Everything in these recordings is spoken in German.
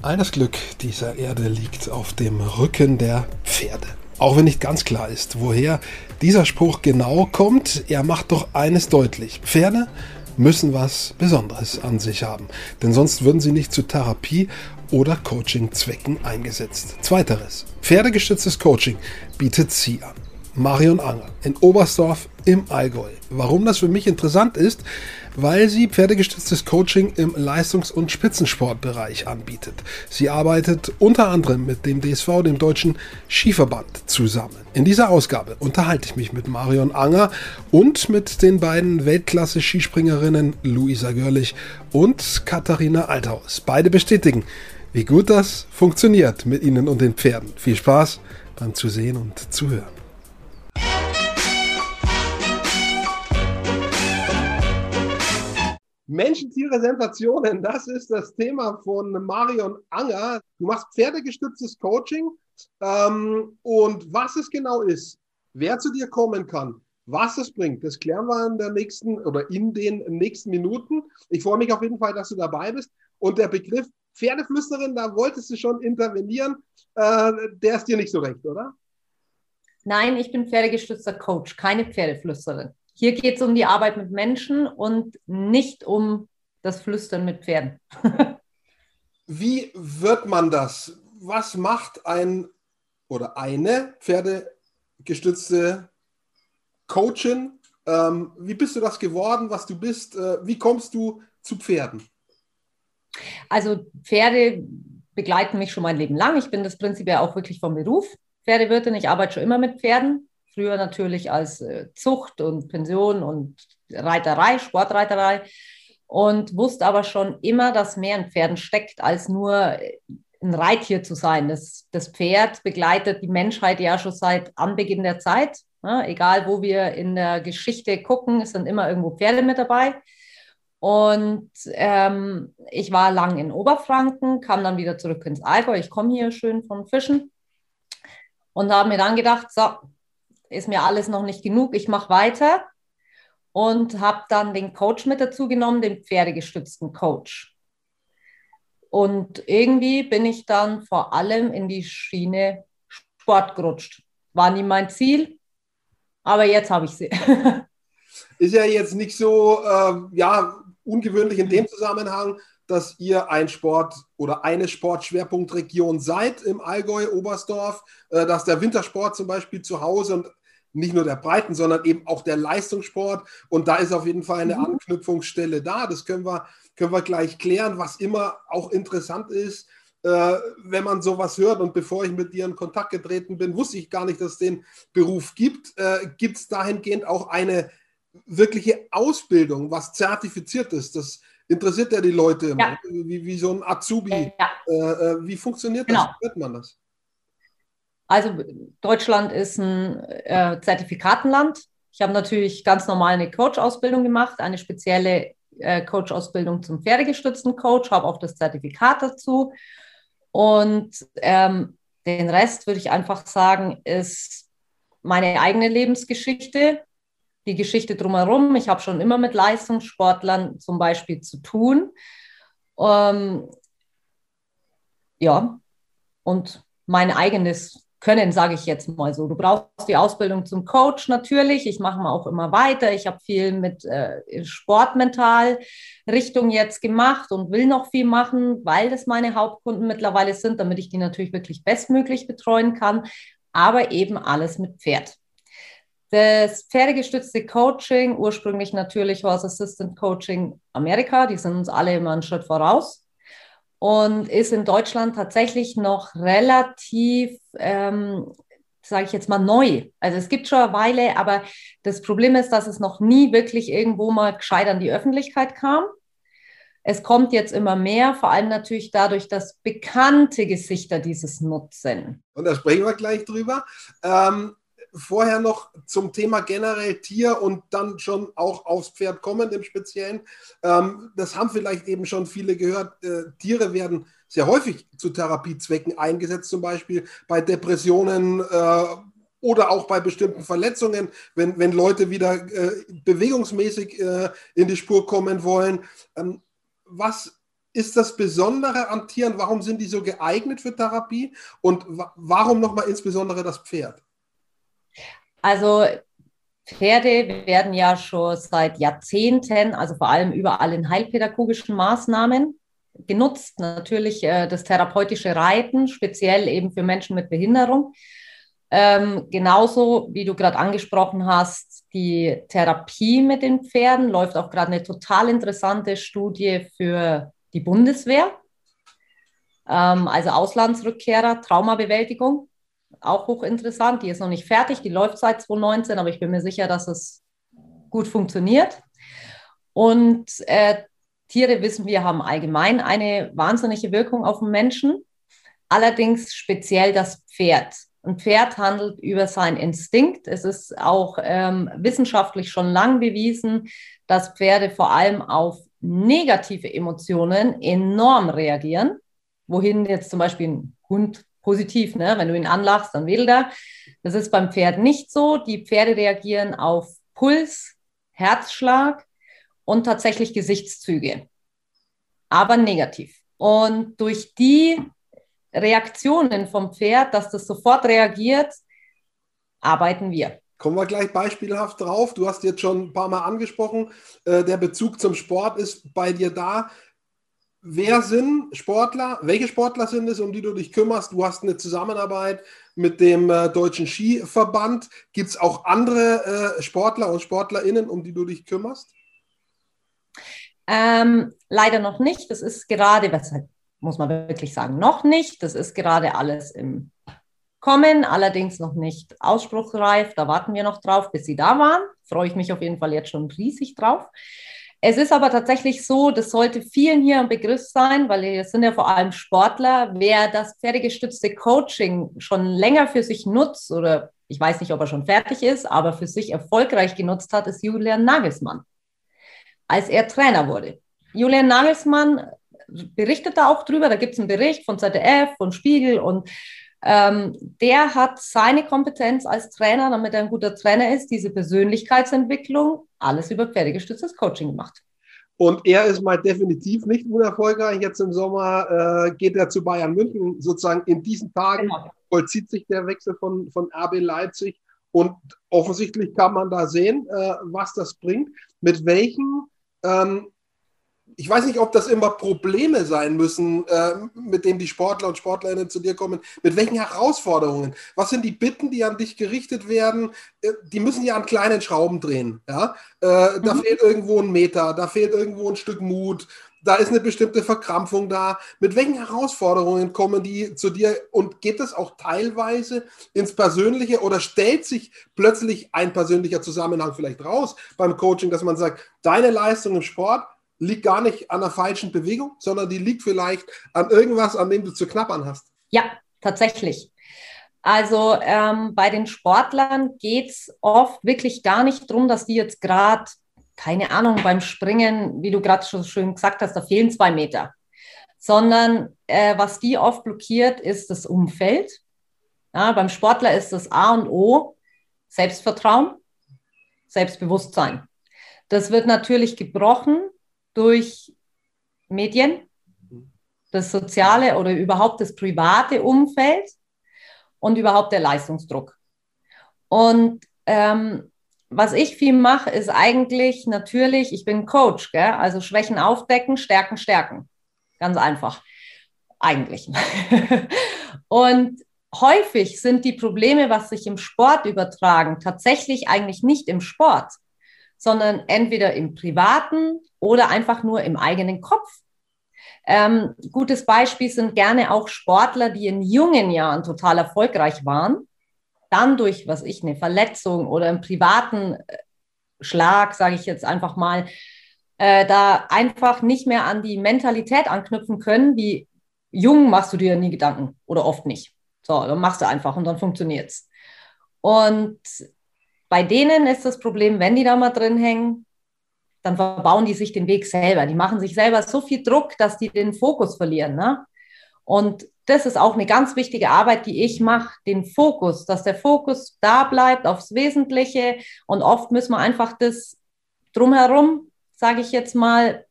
All das Glück dieser Erde liegt auf dem Rücken der Pferde. Auch wenn nicht ganz klar ist, woher dieser Spruch genau kommt, er macht doch eines deutlich. Pferde müssen was Besonderes an sich haben, denn sonst würden sie nicht zu Therapie oder Coaching-Zwecken eingesetzt. Zweiteres, pferdegestütztes Coaching bietet sie an. Marion Anger in Oberstdorf im Allgäu. Warum das für mich interessant ist, weil sie pferdegestütztes Coaching im Leistungs- und Spitzensportbereich anbietet. Sie arbeitet unter anderem mit dem DSV, dem Deutschen Skiverband, zusammen. In dieser Ausgabe unterhalte ich mich mit Marion Anger und mit den beiden Weltklasse-Skispringerinnen Luisa Görlich und Katharina Althaus. Beide bestätigen, wie gut das funktioniert mit ihnen und den Pferden. Viel Spaß beim Zusehen und Zuhören. Menschen, Tiere, Sensationen, das ist das Thema von Marion Anger. Du machst pferdegestütztes Coaching ähm, und was es genau ist, wer zu dir kommen kann, was es bringt, das klären wir in der nächsten oder in den nächsten Minuten. Ich freue mich auf jeden Fall, dass du dabei bist. Und der Begriff Pferdeflüsterin, da wolltest du schon intervenieren, äh, der ist dir nicht so recht, oder? Nein, ich bin pferdegestützter Coach, keine Pferdeflüsterin. Hier geht es um die Arbeit mit Menschen und nicht um das Flüstern mit Pferden. Wie wird man das? Was macht ein oder eine pferdegestützte Coachin? Ähm, wie bist du das geworden, was du bist? Äh, wie kommst du zu Pferden? Also Pferde begleiten mich schon mein Leben lang. Ich bin das Prinzip ja auch wirklich vom Beruf Pferdewirtin. Ich arbeite schon immer mit Pferden. Früher natürlich als äh, Zucht und Pension und Reiterei, Sportreiterei. Und wusste aber schon immer, dass mehr in Pferden steckt, als nur äh, ein Reittier zu sein. Das, das Pferd begleitet die Menschheit ja schon seit Anbeginn der Zeit. Ja, egal, wo wir in der Geschichte gucken, es sind immer irgendwo Pferde mit dabei. Und ähm, ich war lang in Oberfranken, kam dann wieder zurück ins Allgäu. Ich komme hier schön von Fischen und habe mir dann gedacht, so, ist mir alles noch nicht genug, ich mache weiter und habe dann den Coach mit dazu genommen, den pferdegestützten Coach. Und irgendwie bin ich dann vor allem in die Schiene Sport gerutscht. War nie mein Ziel, aber jetzt habe ich sie. Ist ja jetzt nicht so äh, ja, ungewöhnlich in dem Zusammenhang, dass ihr ein Sport oder eine Sportschwerpunktregion seid im Allgäu, Oberstdorf, äh, dass der Wintersport zum Beispiel zu Hause und nicht nur der Breiten, sondern eben auch der Leistungssport. Und da ist auf jeden Fall eine mhm. Anknüpfungsstelle da. Das können wir, können wir gleich klären, was immer auch interessant ist. Äh, wenn man sowas hört und bevor ich mit dir in Kontakt getreten bin, wusste ich gar nicht, dass es den Beruf gibt. Äh, gibt es dahingehend auch eine wirkliche Ausbildung, was zertifiziert ist? Das interessiert ja die Leute immer, ja. wie, wie so ein Azubi. Ja. Äh, äh, wie funktioniert genau. das? Wie wird man das? Also Deutschland ist ein äh, Zertifikatenland. Ich habe natürlich ganz normal eine Coach-Ausbildung gemacht, eine spezielle äh, Coach-Ausbildung zum pferdegestützten Coach, habe auch das Zertifikat dazu. Und ähm, den Rest würde ich einfach sagen, ist meine eigene Lebensgeschichte die Geschichte drumherum. Ich habe schon immer mit Leistungssportlern zum Beispiel zu tun. Ähm, ja, und mein eigenes Können, sage ich jetzt mal so. Du brauchst die Ausbildung zum Coach natürlich. Ich mache mal auch immer weiter. Ich habe viel mit äh, Sportmental-Richtung jetzt gemacht und will noch viel machen, weil das meine Hauptkunden mittlerweile sind, damit ich die natürlich wirklich bestmöglich betreuen kann. Aber eben alles mit Pferd. Das pferdegestützte Coaching, ursprünglich natürlich Horse Assistant Coaching Amerika, die sind uns alle immer einen Schritt voraus und ist in Deutschland tatsächlich noch relativ, ähm, sage ich jetzt mal, neu. Also es gibt schon eine Weile, aber das Problem ist, dass es noch nie wirklich irgendwo mal gescheit an die Öffentlichkeit kam. Es kommt jetzt immer mehr, vor allem natürlich dadurch, dass bekannte Gesichter dieses nutzen. Und da sprechen wir gleich drüber. Ähm, vorher noch zum Thema generell Tier und dann schon auch aufs Pferd kommen im Speziellen. Ähm, das haben vielleicht eben schon viele gehört. Äh, Tiere werden sehr häufig zu Therapiezwecken eingesetzt, zum Beispiel bei Depressionen äh, oder auch bei bestimmten Verletzungen, wenn, wenn Leute wieder äh, bewegungsmäßig äh, in die Spur kommen wollen. Ähm, was ist das Besondere an Tieren? Warum sind die so geeignet für Therapie? Und warum nochmal insbesondere das Pferd? Also Pferde werden ja schon seit Jahrzehnten, also vor allem überall in heilpädagogischen Maßnahmen genutzt. Natürlich äh, das therapeutische Reiten, speziell eben für Menschen mit Behinderung. Ähm, genauso wie du gerade angesprochen hast, die Therapie mit den Pferden läuft auch gerade eine total interessante Studie für die Bundeswehr, ähm, also Auslandsrückkehrer, Traumabewältigung, auch hochinteressant. Die ist noch nicht fertig, die läuft seit 2019, aber ich bin mir sicher, dass es gut funktioniert. Und äh, Tiere, wissen wir, haben allgemein eine wahnsinnige Wirkung auf den Menschen, allerdings speziell das Pferd. Ein Pferd handelt über seinen Instinkt. Es ist auch ähm, wissenschaftlich schon lang bewiesen, dass Pferde vor allem auf negative Emotionen enorm reagieren. Wohin jetzt zum Beispiel ein Hund positiv, ne? wenn du ihn anlachst, dann wedelt er. Das ist beim Pferd nicht so. Die Pferde reagieren auf Puls, Herzschlag und tatsächlich Gesichtszüge, aber negativ. Und durch die Reaktionen vom Pferd, dass das sofort reagiert, arbeiten wir. Kommen wir gleich beispielhaft drauf. Du hast jetzt schon ein paar Mal angesprochen, äh, der Bezug zum Sport ist bei dir da. Wer sind Sportler? Welche Sportler sind es, um die du dich kümmerst? Du hast eine Zusammenarbeit mit dem äh, Deutschen Skiverband. Gibt es auch andere äh, Sportler und Sportlerinnen, um die du dich kümmerst? Ähm, leider noch nicht. Das ist gerade, was muss man wirklich sagen, noch nicht. Das ist gerade alles im Kommen, allerdings noch nicht ausspruchsreif. Da warten wir noch drauf, bis sie da waren. Freue ich mich auf jeden Fall jetzt schon riesig drauf. Es ist aber tatsächlich so, das sollte vielen hier ein Begriff sein, weil es sind ja vor allem Sportler. Wer das pferdegestützte Coaching schon länger für sich nutzt oder ich weiß nicht, ob er schon fertig ist, aber für sich erfolgreich genutzt hat, ist Julian Nagelsmann, als er Trainer wurde. Julian Nagelsmann berichtet da auch drüber. Da gibt es einen Bericht von ZDF, von Spiegel und ähm, der hat seine Kompetenz als Trainer, damit er ein guter Trainer ist, diese Persönlichkeitsentwicklung, alles über pferdegestütztes Coaching gemacht. Und er ist mal definitiv nicht unerfolgreich. Jetzt im Sommer äh, geht er zu Bayern München. Sozusagen in diesen Tagen genau. vollzieht sich der Wechsel von, von RB Leipzig. Und offensichtlich kann man da sehen, äh, was das bringt. Mit welchen ähm, ich weiß nicht, ob das immer Probleme sein müssen, äh, mit denen die Sportler und Sportlerinnen zu dir kommen. Mit welchen Herausforderungen? Was sind die Bitten, die an dich gerichtet werden? Äh, die müssen ja an kleinen Schrauben drehen. Ja? Äh, mhm. Da fehlt irgendwo ein Meter, da fehlt irgendwo ein Stück Mut, da ist eine bestimmte Verkrampfung da. Mit welchen Herausforderungen kommen die zu dir und geht es auch teilweise ins Persönliche oder stellt sich plötzlich ein persönlicher Zusammenhang vielleicht raus beim Coaching, dass man sagt, deine Leistung im Sport liegt gar nicht an der falschen Bewegung, sondern die liegt vielleicht an irgendwas, an dem du zu knappern hast. Ja, tatsächlich. Also ähm, bei den Sportlern geht es oft wirklich gar nicht darum, dass die jetzt gerade, keine Ahnung, beim Springen, wie du gerade schon schön gesagt hast, da fehlen zwei Meter. Sondern äh, was die oft blockiert, ist das Umfeld. Ja, beim Sportler ist das A und O Selbstvertrauen, Selbstbewusstsein. Das wird natürlich gebrochen durch Medien, das soziale oder überhaupt das private Umfeld und überhaupt der Leistungsdruck. Und ähm, was ich viel mache, ist eigentlich natürlich, ich bin Coach, gell? also Schwächen aufdecken, Stärken stärken. Ganz einfach. Eigentlich. und häufig sind die Probleme, was sich im Sport übertragen, tatsächlich eigentlich nicht im Sport, sondern entweder im privaten oder einfach nur im eigenen Kopf. Ähm, gutes Beispiel sind gerne auch Sportler, die in jungen Jahren total erfolgreich waren, dann durch, was ich, eine Verletzung oder einen privaten äh, Schlag, sage ich jetzt einfach mal, äh, da einfach nicht mehr an die Mentalität anknüpfen können, wie jung machst du dir nie Gedanken oder oft nicht. So, dann machst du einfach und dann funktioniert's. Und bei denen ist das Problem, wenn die da mal drin hängen, dann verbauen die sich den Weg selber. Die machen sich selber so viel Druck, dass die den Fokus verlieren. Ne? Und das ist auch eine ganz wichtige Arbeit, die ich mache, den Fokus, dass der Fokus da bleibt aufs Wesentliche. Und oft müssen wir einfach das drumherum, sage ich jetzt mal,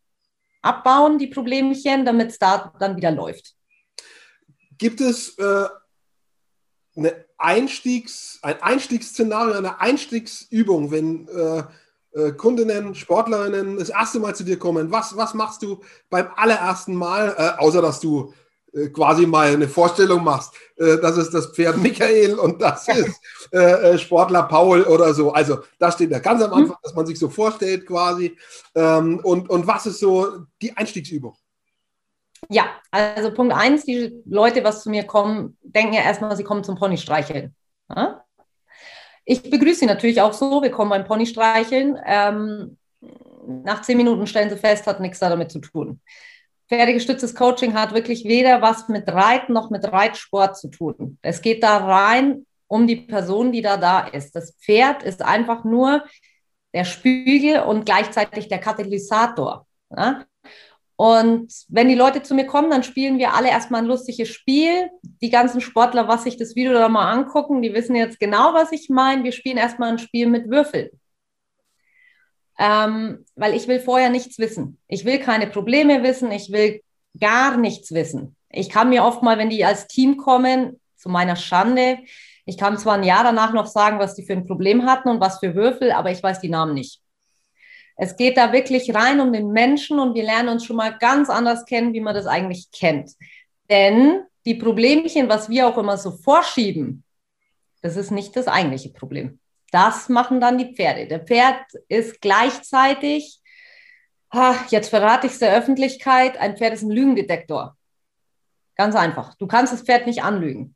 abbauen, die Problemchen, damit es da dann wieder läuft. Gibt es äh, eine Einstiegs, ein Einstiegsszenario, eine Einstiegsübung, wenn äh, äh, Kundinnen, Sportlerinnen das erste Mal zu dir kommen? Was, was machst du beim allerersten Mal, äh, außer dass du äh, quasi mal eine Vorstellung machst, äh, das ist das Pferd Michael und das ist äh, Sportler Paul oder so. Also da steht ja ganz am Anfang, mhm. dass man sich so vorstellt quasi. Ähm, und, und was ist so die Einstiegsübung? Ja, also Punkt eins, die Leute, was zu mir kommen, denken ja erstmal, sie kommen zum Pony streicheln. Ja? Ich begrüße sie natürlich auch so, wir kommen beim Pony streicheln. Ähm, nach zehn Minuten stellen sie fest, hat nichts damit zu tun. Pferdegestütztes Coaching hat wirklich weder was mit Reiten noch mit Reitsport zu tun. Es geht da rein um die Person, die da da ist. Das Pferd ist einfach nur der Spiegel und gleichzeitig der Katalysator. Ja? Und wenn die Leute zu mir kommen, dann spielen wir alle erstmal ein lustiges Spiel. Die ganzen Sportler, was sich das Video da mal angucken, die wissen jetzt genau, was ich meine. Wir spielen erstmal ein Spiel mit Würfeln ähm, weil ich will vorher nichts wissen. Ich will keine Probleme wissen, ich will gar nichts wissen. Ich kann mir oft mal, wenn die als Team kommen, zu meiner Schande, ich kann zwar ein Jahr danach noch sagen, was die für ein Problem hatten und was für Würfel, aber ich weiß die Namen nicht. Es geht da wirklich rein um den Menschen und wir lernen uns schon mal ganz anders kennen, wie man das eigentlich kennt. Denn die Problemchen, was wir auch immer so vorschieben, das ist nicht das eigentliche Problem. Das machen dann die Pferde. Der Pferd ist gleichzeitig, jetzt verrate ich es der Öffentlichkeit, ein Pferd ist ein Lügendetektor. Ganz einfach. Du kannst das Pferd nicht anlügen.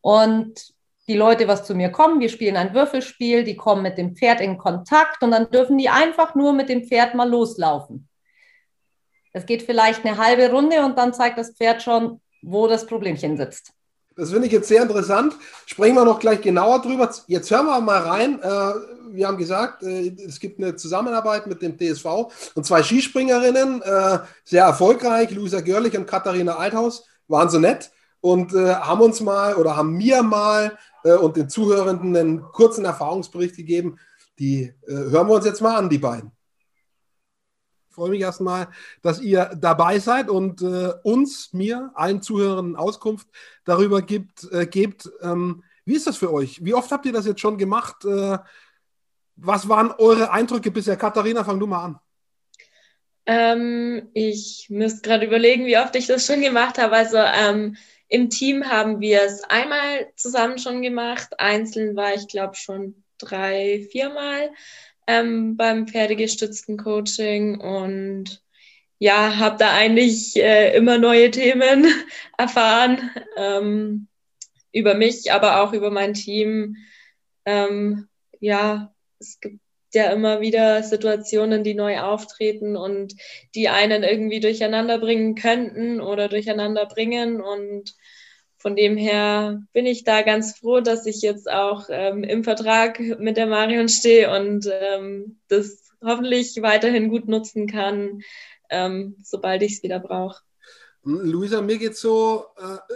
Und die Leute, was zu mir kommen, wir spielen ein Würfelspiel, die kommen mit dem Pferd in Kontakt und dann dürfen die einfach nur mit dem Pferd mal loslaufen. Es geht vielleicht eine halbe Runde und dann zeigt das Pferd schon, wo das Problemchen sitzt. Das finde ich jetzt sehr interessant. Sprechen wir noch gleich genauer drüber. Jetzt hören wir mal rein. Äh, wir haben gesagt, äh, es gibt eine Zusammenarbeit mit dem TSV und zwei Skispringerinnen, äh, sehr erfolgreich, Luisa Görlich und Katharina Althaus, waren so nett und haben uns mal oder haben mir mal und den Zuhörenden einen kurzen Erfahrungsbericht gegeben. Die hören wir uns jetzt mal an, die beiden freue mich erstmal, dass ihr dabei seid und äh, uns, mir, allen Zuhörern Auskunft darüber gibt, äh, gebt. Ähm, wie ist das für euch? Wie oft habt ihr das jetzt schon gemacht? Äh, was waren eure Eindrücke bisher? Katharina, fang du mal an. Ähm, ich müsste gerade überlegen, wie oft ich das schon gemacht habe. Also ähm, im Team haben wir es einmal zusammen schon gemacht. Einzeln war ich, glaube schon drei, viermal ähm, beim pferdegestützten Coaching und ja, habe da eigentlich äh, immer neue Themen erfahren ähm, über mich, aber auch über mein Team. Ähm, ja, es gibt ja immer wieder Situationen, die neu auftreten und die einen irgendwie durcheinander bringen könnten oder durcheinander bringen und von dem her bin ich da ganz froh, dass ich jetzt auch ähm, im Vertrag mit der Marion stehe und ähm, das hoffentlich weiterhin gut nutzen kann, ähm, sobald ich es wieder brauche. Luisa, mir geht so, äh,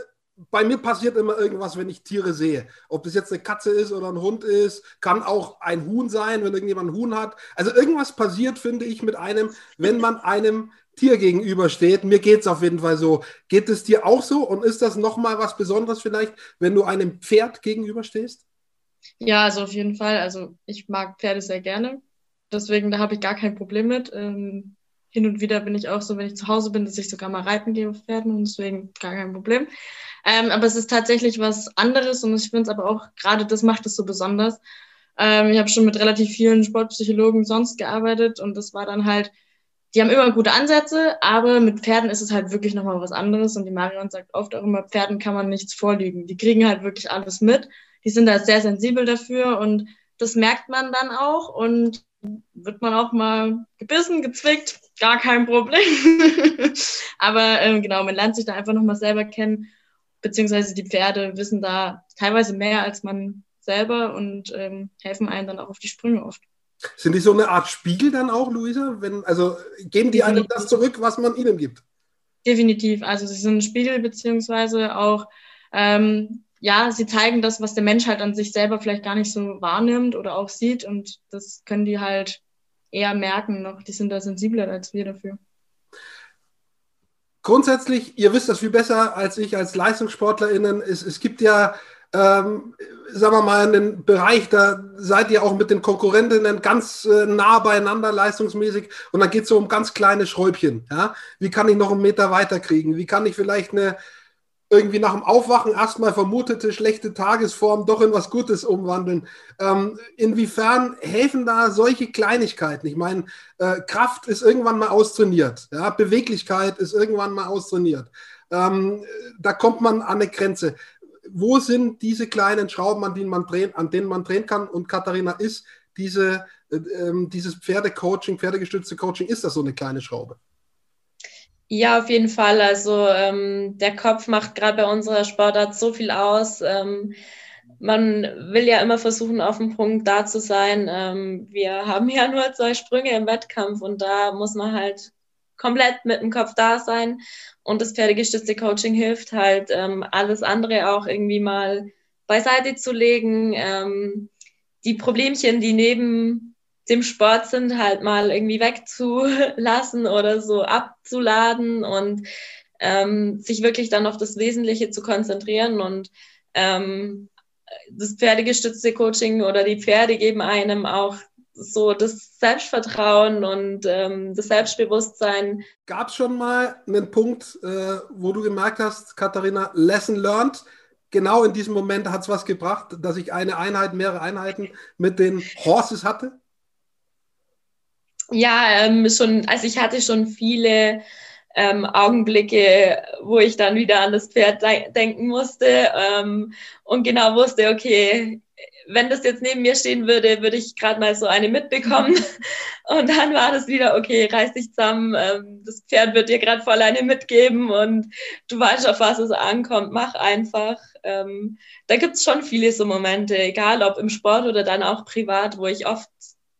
bei mir passiert immer irgendwas, wenn ich Tiere sehe. Ob das jetzt eine Katze ist oder ein Hund ist, kann auch ein Huhn sein, wenn irgendjemand ein Huhn hat. Also irgendwas passiert, finde ich, mit einem, wenn man einem Tier gegenübersteht. Mir geht es auf jeden Fall so. Geht es dir auch so? Und ist das nochmal was Besonderes vielleicht, wenn du einem Pferd gegenüberstehst? Ja, also auf jeden Fall. Also ich mag Pferde sehr gerne. Deswegen, da habe ich gar kein Problem mit. Ähm, hin und wieder bin ich auch so, wenn ich zu Hause bin, dass ich sogar mal reiten gehe auf Pferden und deswegen gar kein Problem. Ähm, aber es ist tatsächlich was anderes und ich finde es aber auch, gerade das macht es so besonders. Ähm, ich habe schon mit relativ vielen Sportpsychologen sonst gearbeitet und das war dann halt die haben immer gute Ansätze, aber mit Pferden ist es halt wirklich nochmal was anderes. Und die Marion sagt oft auch immer, Pferden kann man nichts vorlügen. Die kriegen halt wirklich alles mit. Die sind da sehr sensibel dafür und das merkt man dann auch und wird man auch mal gebissen, gezwickt, gar kein Problem. aber ähm, genau, man lernt sich da einfach nochmal selber kennen, beziehungsweise die Pferde wissen da teilweise mehr als man selber und ähm, helfen einem dann auch auf die Sprünge oft. Sind die so eine Art Spiegel dann auch, Luisa? Wenn, also geben die einem das zurück, was man ihnen gibt? Definitiv. Also sie sind ein Spiegel, beziehungsweise auch, ähm, ja, sie zeigen das, was der Mensch halt an sich selber vielleicht gar nicht so wahrnimmt oder auch sieht. Und das können die halt eher merken noch. Die sind da sensibler als wir dafür. grundsätzlich, ihr wisst das viel besser als ich als LeistungssportlerInnen. Es, es gibt ja, ähm, sagen wir mal, einen Bereich, da seid ihr auch mit den Konkurrentinnen ganz äh, nah beieinander leistungsmäßig und dann geht es so um ganz kleine Schräubchen. Ja? Wie kann ich noch einen Meter weiterkriegen? Wie kann ich vielleicht eine irgendwie nach dem Aufwachen erstmal vermutete schlechte Tagesform doch in was Gutes umwandeln. Ähm, inwiefern helfen da solche Kleinigkeiten? Ich meine, äh, Kraft ist irgendwann mal austrainiert, ja? Beweglichkeit ist irgendwann mal austrainiert. Ähm, da kommt man an eine Grenze. Wo sind diese kleinen Schrauben, an denen man drehen, an denen man drehen kann? Und Katharina, ist diese, äh, ähm, dieses Pferdecoaching, pferdegestützte Coaching, ist das so eine kleine Schraube? Ja, auf jeden Fall. Also ähm, der Kopf macht gerade bei unserer Sportart so viel aus. Ähm, man will ja immer versuchen, auf dem Punkt da zu sein. Ähm, wir haben ja nur zwei Sprünge im Wettkampf und da muss man halt komplett mit dem Kopf da sein. Und das pferdegestützte Coaching hilft halt, ähm, alles andere auch irgendwie mal beiseite zu legen. Ähm, die Problemchen, die neben dem Sport sind, halt mal irgendwie wegzulassen oder so abzuladen und ähm, sich wirklich dann auf das Wesentliche zu konzentrieren und ähm, das pferdegestützte Coaching oder die Pferde geben einem auch so das Selbstvertrauen und ähm, das Selbstbewusstsein. Gab es schon mal einen Punkt, äh, wo du gemerkt hast, Katharina, Lesson learned? Genau in diesem Moment hat es was gebracht, dass ich eine Einheit, mehrere Einheiten mit den Horses hatte? Ja, ähm, schon, also ich hatte schon viele ähm, Augenblicke, wo ich dann wieder an das Pferd de denken musste ähm, und genau wusste, okay, wenn das jetzt neben mir stehen würde, würde ich gerade mal so eine mitbekommen. Und dann war das wieder, okay, reiß dich zusammen, ähm, das Pferd wird dir gerade voll eine mitgeben und du weißt, auf was es ankommt, mach einfach. Ähm, da gibt es schon viele so Momente, egal ob im Sport oder dann auch privat, wo ich oft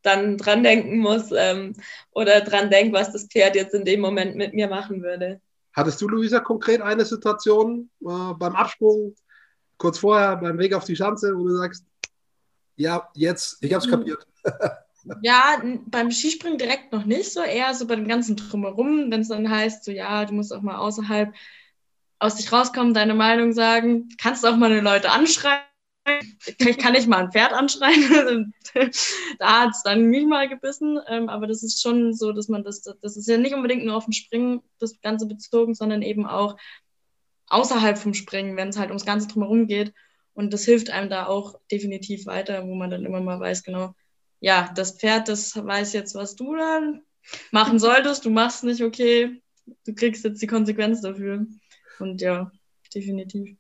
dann dran denken muss ähm, oder dran denke, was das Pferd jetzt in dem Moment mit mir machen würde. Hattest du, Luisa, konkret eine Situation äh, beim Absprung, kurz vorher, beim Weg auf die Schanze, wo du sagst, ja, jetzt, ich habe es mhm. kapiert. Ja, beim Skispringen direkt noch nicht so, eher so bei dem ganzen Drumherum, wenn es dann heißt, so ja, du musst auch mal außerhalb aus dich rauskommen, deine Meinung sagen, kannst auch mal die Leute anschreiben ich kann nicht mal ein Pferd anschreien. da hat es dann mich mal gebissen. Ähm, aber das ist schon so, dass man das, das ist ja nicht unbedingt nur auf dem Springen das Ganze bezogen, sondern eben auch außerhalb vom Springen, wenn es halt ums Ganze drumherum geht. Und das hilft einem da auch definitiv weiter, wo man dann immer mal weiß, genau, ja, das Pferd, das weiß jetzt, was du dann machen solltest. Du machst nicht, okay, du kriegst jetzt die Konsequenz dafür. Und ja, definitiv.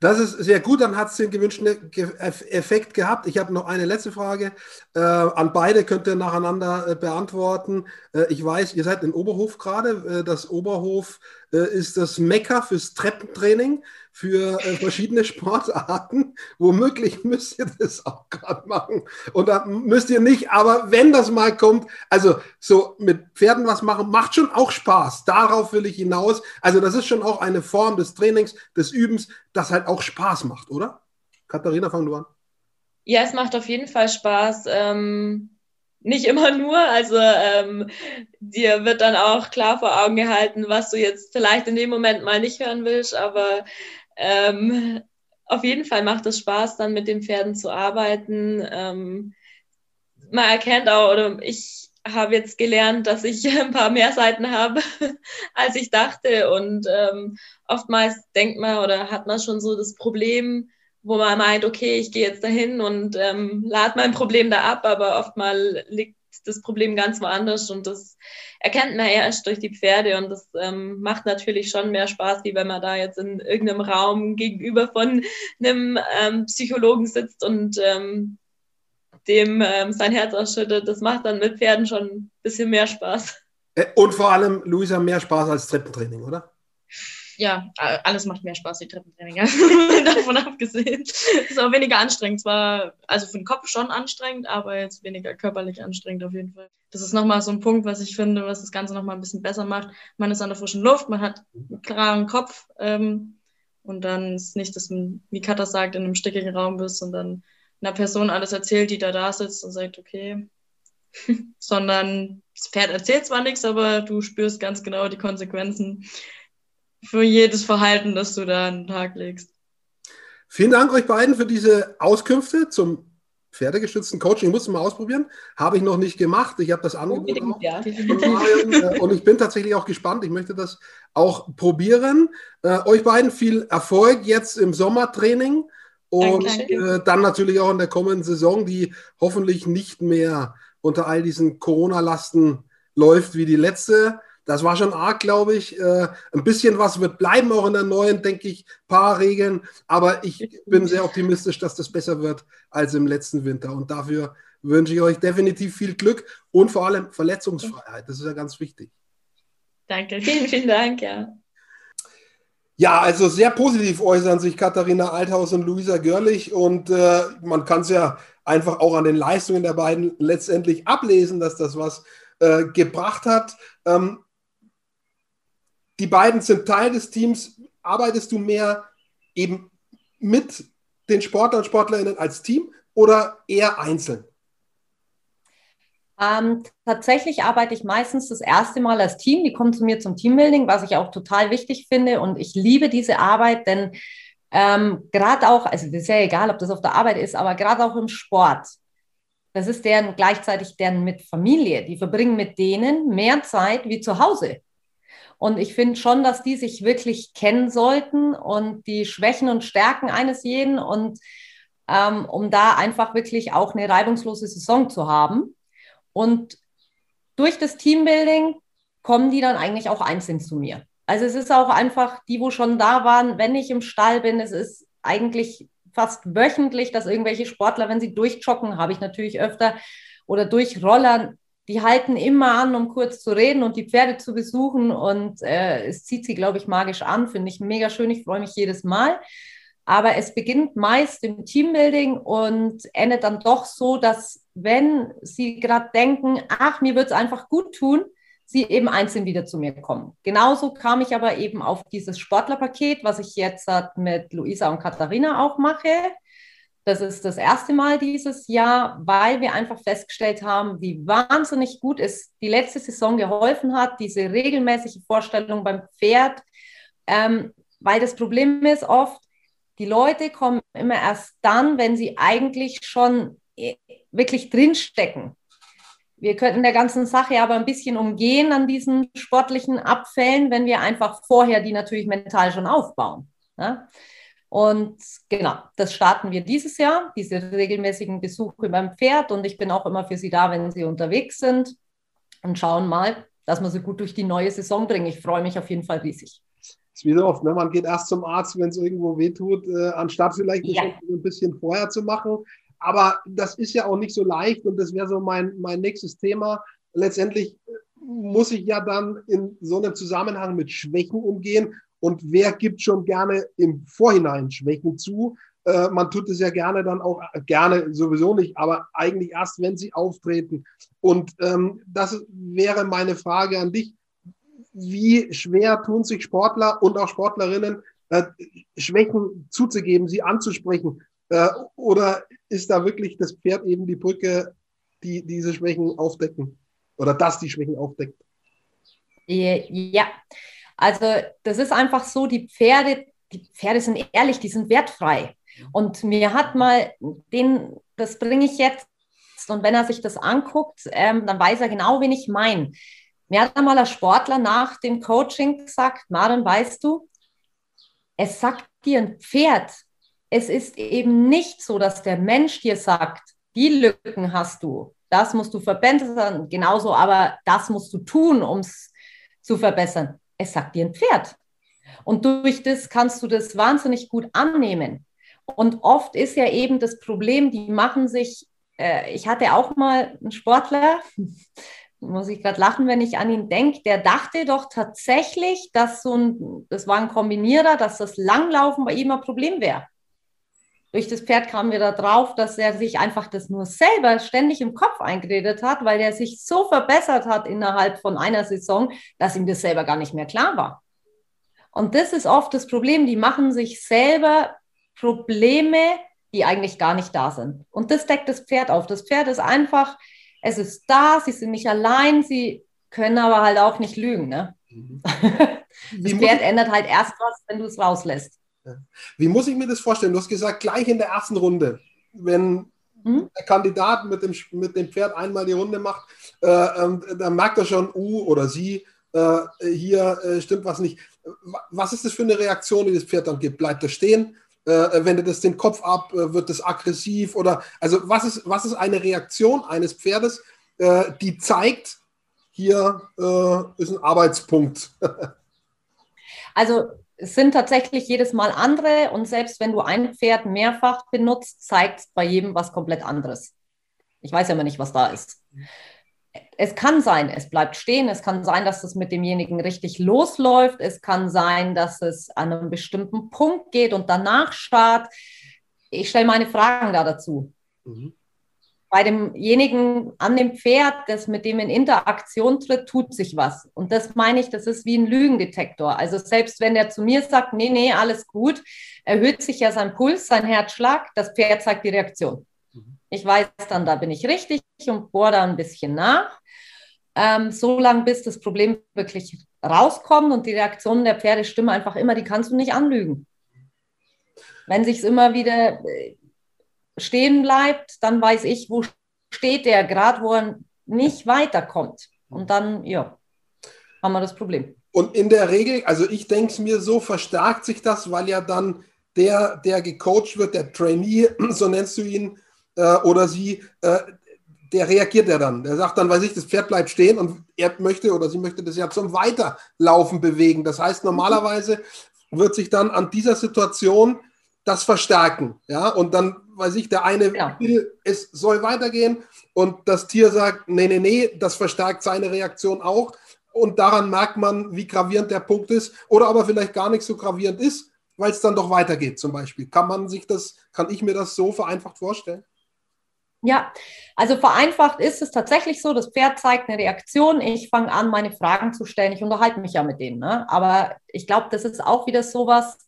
Das ist sehr gut, dann hat es den gewünschten Effekt gehabt. Ich habe noch eine letzte Frage. Äh, an beide könnt ihr nacheinander äh, beantworten. Äh, ich weiß, ihr seid in Oberhof gerade. Äh, das Oberhof ist das Mekka fürs Treppentraining für äh, verschiedene Sportarten. Womöglich müsst ihr das auch gerade machen. Und da müsst ihr nicht, aber wenn das mal kommt, also so mit Pferden was machen, macht schon auch Spaß. Darauf will ich hinaus. Also das ist schon auch eine Form des Trainings, des Übens, das halt auch Spaß macht, oder? Katharina, fang du an. Ja, es macht auf jeden Fall Spaß. Ähm nicht immer nur. Also ähm, dir wird dann auch klar vor Augen gehalten, was du jetzt vielleicht in dem Moment mal nicht hören willst, aber ähm, auf jeden Fall macht es Spaß, dann mit den Pferden zu arbeiten. Ähm, man erkennt auch, oder ich habe jetzt gelernt, dass ich ein paar mehr Seiten habe, als ich dachte. Und ähm, oftmals denkt man oder hat man schon so das Problem, wo man meint, okay, ich gehe jetzt dahin und ähm, lade mein Problem da ab, aber oftmals liegt das Problem ganz woanders und das erkennt man erst durch die Pferde und das ähm, macht natürlich schon mehr Spaß, wie wenn man da jetzt in irgendeinem Raum gegenüber von einem ähm, Psychologen sitzt und ähm, dem ähm, sein Herz ausschüttet. Das macht dann mit Pferden schon ein bisschen mehr Spaß. Äh, und vor allem, Luisa, mehr Spaß als Treppentraining, oder? Ja, alles macht mehr Spaß wie Treppentraining. Davon abgesehen. Ist auch weniger anstrengend. Zwar, also für den Kopf schon anstrengend, aber jetzt weniger körperlich anstrengend auf jeden Fall. Das ist nochmal so ein Punkt, was ich finde, was das Ganze nochmal ein bisschen besser macht. Man ist an der frischen Luft, man hat einen klaren Kopf ähm, und dann ist nicht, dass man, wie Katha sagt, in einem stickigen Raum bist und dann einer Person alles erzählt, die da da sitzt und sagt, okay, sondern das Pferd erzählt zwar nichts, aber du spürst ganz genau die Konsequenzen für jedes Verhalten, das du da an den Tag legst. Vielen Dank euch beiden für diese Auskünfte zum pferdegestützten Coaching. Ich muss es mal ausprobieren. Habe ich noch nicht gemacht. Ich habe das angeboten. Ja. Äh, und ich bin tatsächlich auch gespannt. Ich möchte das auch probieren. Äh, euch beiden viel Erfolg jetzt im Sommertraining und äh, dann natürlich auch in der kommenden Saison, die hoffentlich nicht mehr unter all diesen Corona-Lasten läuft wie die letzte. Das war schon arg, glaube ich. Äh, ein bisschen was wird bleiben, auch in der neuen, denke ich, paar Regeln. Aber ich bin sehr optimistisch, dass das besser wird als im letzten Winter. Und dafür wünsche ich euch definitiv viel Glück und vor allem Verletzungsfreiheit. Das ist ja ganz wichtig. Danke, vielen, vielen Dank, ja. Ja, also sehr positiv äußern sich Katharina Althaus und Luisa Görlich und äh, man kann es ja einfach auch an den Leistungen der beiden letztendlich ablesen, dass das was äh, gebracht hat. Ähm, die beiden sind Teil des Teams. Arbeitest du mehr eben mit den Sportlern, Sportlerinnen als Team oder eher einzeln? Ähm, tatsächlich arbeite ich meistens das erste Mal als Team. Die kommen zu mir zum Teambuilding, was ich auch total wichtig finde. Und ich liebe diese Arbeit, denn ähm, gerade auch, also ist ja egal, ob das auf der Arbeit ist, aber gerade auch im Sport. Das ist deren gleichzeitig deren mit Familie. Die verbringen mit denen mehr Zeit wie zu Hause. Und ich finde schon, dass die sich wirklich kennen sollten und die Schwächen und Stärken eines jeden und ähm, um da einfach wirklich auch eine reibungslose Saison zu haben. Und durch das Teambuilding kommen die dann eigentlich auch einzeln zu mir. Also es ist auch einfach die, wo schon da waren, wenn ich im Stall bin, es ist eigentlich fast wöchentlich, dass irgendwelche Sportler, wenn sie durchjoggen, habe ich natürlich öfter, oder durchrollern, die halten immer an, um kurz zu reden und die Pferde zu besuchen. Und äh, es zieht sie, glaube ich, magisch an. Finde ich mega schön. Ich freue mich jedes Mal. Aber es beginnt meist im Teambuilding und endet dann doch so, dass wenn sie gerade denken, ach, mir wird es einfach gut tun, sie eben einzeln wieder zu mir kommen. Genauso kam ich aber eben auf dieses Sportlerpaket, was ich jetzt mit Luisa und Katharina auch mache. Das ist das erste Mal dieses Jahr, weil wir einfach festgestellt haben, wie wahnsinnig gut es die letzte Saison geholfen hat, diese regelmäßige Vorstellung beim Pferd. Ähm, weil das Problem ist oft, die Leute kommen immer erst dann, wenn sie eigentlich schon äh, wirklich drinstecken. Wir könnten der ganzen Sache aber ein bisschen umgehen an diesen sportlichen Abfällen, wenn wir einfach vorher die natürlich mental schon aufbauen. Ja? Und genau, das starten wir dieses Jahr, diese regelmäßigen Besuche beim Pferd. Und ich bin auch immer für Sie da, wenn Sie unterwegs sind und schauen mal, dass wir sie gut durch die neue Saison bringen. Ich freue mich auf jeden Fall riesig. Das ist wie so oft, ne? man geht erst zum Arzt, wenn es irgendwo wehtut, äh, anstatt vielleicht ja. ein bisschen vorher zu machen. Aber das ist ja auch nicht so leicht und das wäre so mein, mein nächstes Thema. Letztendlich äh, muss ich ja dann in so einem Zusammenhang mit Schwächen umgehen und wer gibt schon gerne im Vorhinein Schwächen zu? Äh, man tut es ja gerne dann auch, äh, gerne sowieso nicht, aber eigentlich erst, wenn sie auftreten. Und ähm, das wäre meine Frage an dich. Wie schwer tun sich Sportler und auch Sportlerinnen, äh, Schwächen zuzugeben, sie anzusprechen? Äh, oder ist da wirklich das Pferd eben die Brücke, die diese Schwächen aufdecken? Oder das die Schwächen aufdeckt? Ja, also das ist einfach so, die Pferde, die Pferde sind ehrlich, die sind wertfrei. Und mir hat mal den, das bringe ich jetzt, und wenn er sich das anguckt, ähm, dann weiß er genau, wen ich meine. Mir hat einmal ein Sportler nach dem Coaching gesagt, Maren, weißt du, es sagt dir ein Pferd, es ist eben nicht so, dass der Mensch dir sagt, die Lücken hast du, das musst du verbessern, genauso, aber das musst du tun, um es zu verbessern es sagt dir ein Pferd. Und durch das kannst du das wahnsinnig gut annehmen. Und oft ist ja eben das Problem, die machen sich, äh, ich hatte auch mal einen Sportler, muss ich gerade lachen, wenn ich an ihn denke, der dachte doch tatsächlich, dass so ein, das war ein Kombinierer, dass das Langlaufen bei ihm ein Problem wäre durch das Pferd kamen wir da drauf, dass er sich einfach das nur selber ständig im Kopf eingeredet hat, weil er sich so verbessert hat innerhalb von einer Saison, dass ihm das selber gar nicht mehr klar war. Und das ist oft das Problem, die machen sich selber Probleme, die eigentlich gar nicht da sind. Und das deckt das Pferd auf. Das Pferd ist einfach, es ist da, sie sind nicht allein, sie können aber halt auch nicht lügen. Ne? Mhm. das Pferd ändert halt erst was, wenn du es rauslässt. Wie muss ich mir das vorstellen? Du hast gesagt, gleich in der ersten Runde, wenn mhm. der Kandidat mit dem, mit dem Pferd einmal die Runde macht, äh, äh, dann merkt er schon, uh oder sie, äh, hier äh, stimmt was nicht. Was ist das für eine Reaktion, die das Pferd dann gibt? Bleibt er stehen? Äh, wendet es den Kopf ab? Äh, wird es aggressiv? Oder also was ist, was ist eine Reaktion eines Pferdes, die zeigt, hier ist ein Arbeitspunkt? also es sind tatsächlich jedes Mal andere und selbst wenn du ein Pferd mehrfach benutzt, zeigt es bei jedem was komplett anderes. Ich weiß ja immer nicht, was da ist. Es kann sein, es bleibt stehen, es kann sein, dass es mit demjenigen richtig losläuft, es kann sein, dass es an einem bestimmten Punkt geht und danach schaut. Ich stelle meine Fragen da dazu. Mhm bei demjenigen an dem Pferd, das mit dem in Interaktion tritt, tut sich was. Und das meine ich, das ist wie ein Lügendetektor. Also selbst wenn der zu mir sagt, nee, nee, alles gut, erhöht sich ja sein Puls, sein Herzschlag, das Pferd zeigt die Reaktion. Mhm. Ich weiß dann, da bin ich richtig und bohre da ein bisschen nach. Ähm, so lange, bis das Problem wirklich rauskommt und die Reaktionen der Pferde stimmen einfach immer, die kannst du nicht anlügen. Wenn sich es immer wieder äh, stehen bleibt, dann weiß ich, wo steht der gerade, wo er nicht weiterkommt. Und dann, ja, haben wir das Problem. Und in der Regel, also ich denke es mir so, verstärkt sich das, weil ja dann der, der gecoacht wird, der Trainee, so nennst du ihn, äh, oder sie, äh, der reagiert ja dann. Der sagt dann, weiß ich, das Pferd bleibt stehen und er möchte oder sie möchte das ja zum Weiterlaufen bewegen. Das heißt, normalerweise wird sich dann an dieser Situation das verstärken. Ja, und dann weiß ich, der eine ja. will, es soll weitergehen und das Tier sagt, nee, nee, nee, das verstärkt seine Reaktion auch. Und daran merkt man, wie gravierend der Punkt ist oder aber vielleicht gar nicht so gravierend ist, weil es dann doch weitergeht zum Beispiel. Kann man sich das, kann ich mir das so vereinfacht vorstellen? Ja, also vereinfacht ist es tatsächlich so, das Pferd zeigt eine Reaktion, ich fange an, meine Fragen zu stellen, ich unterhalte mich ja mit denen. Ne? Aber ich glaube, das ist auch wieder sowas,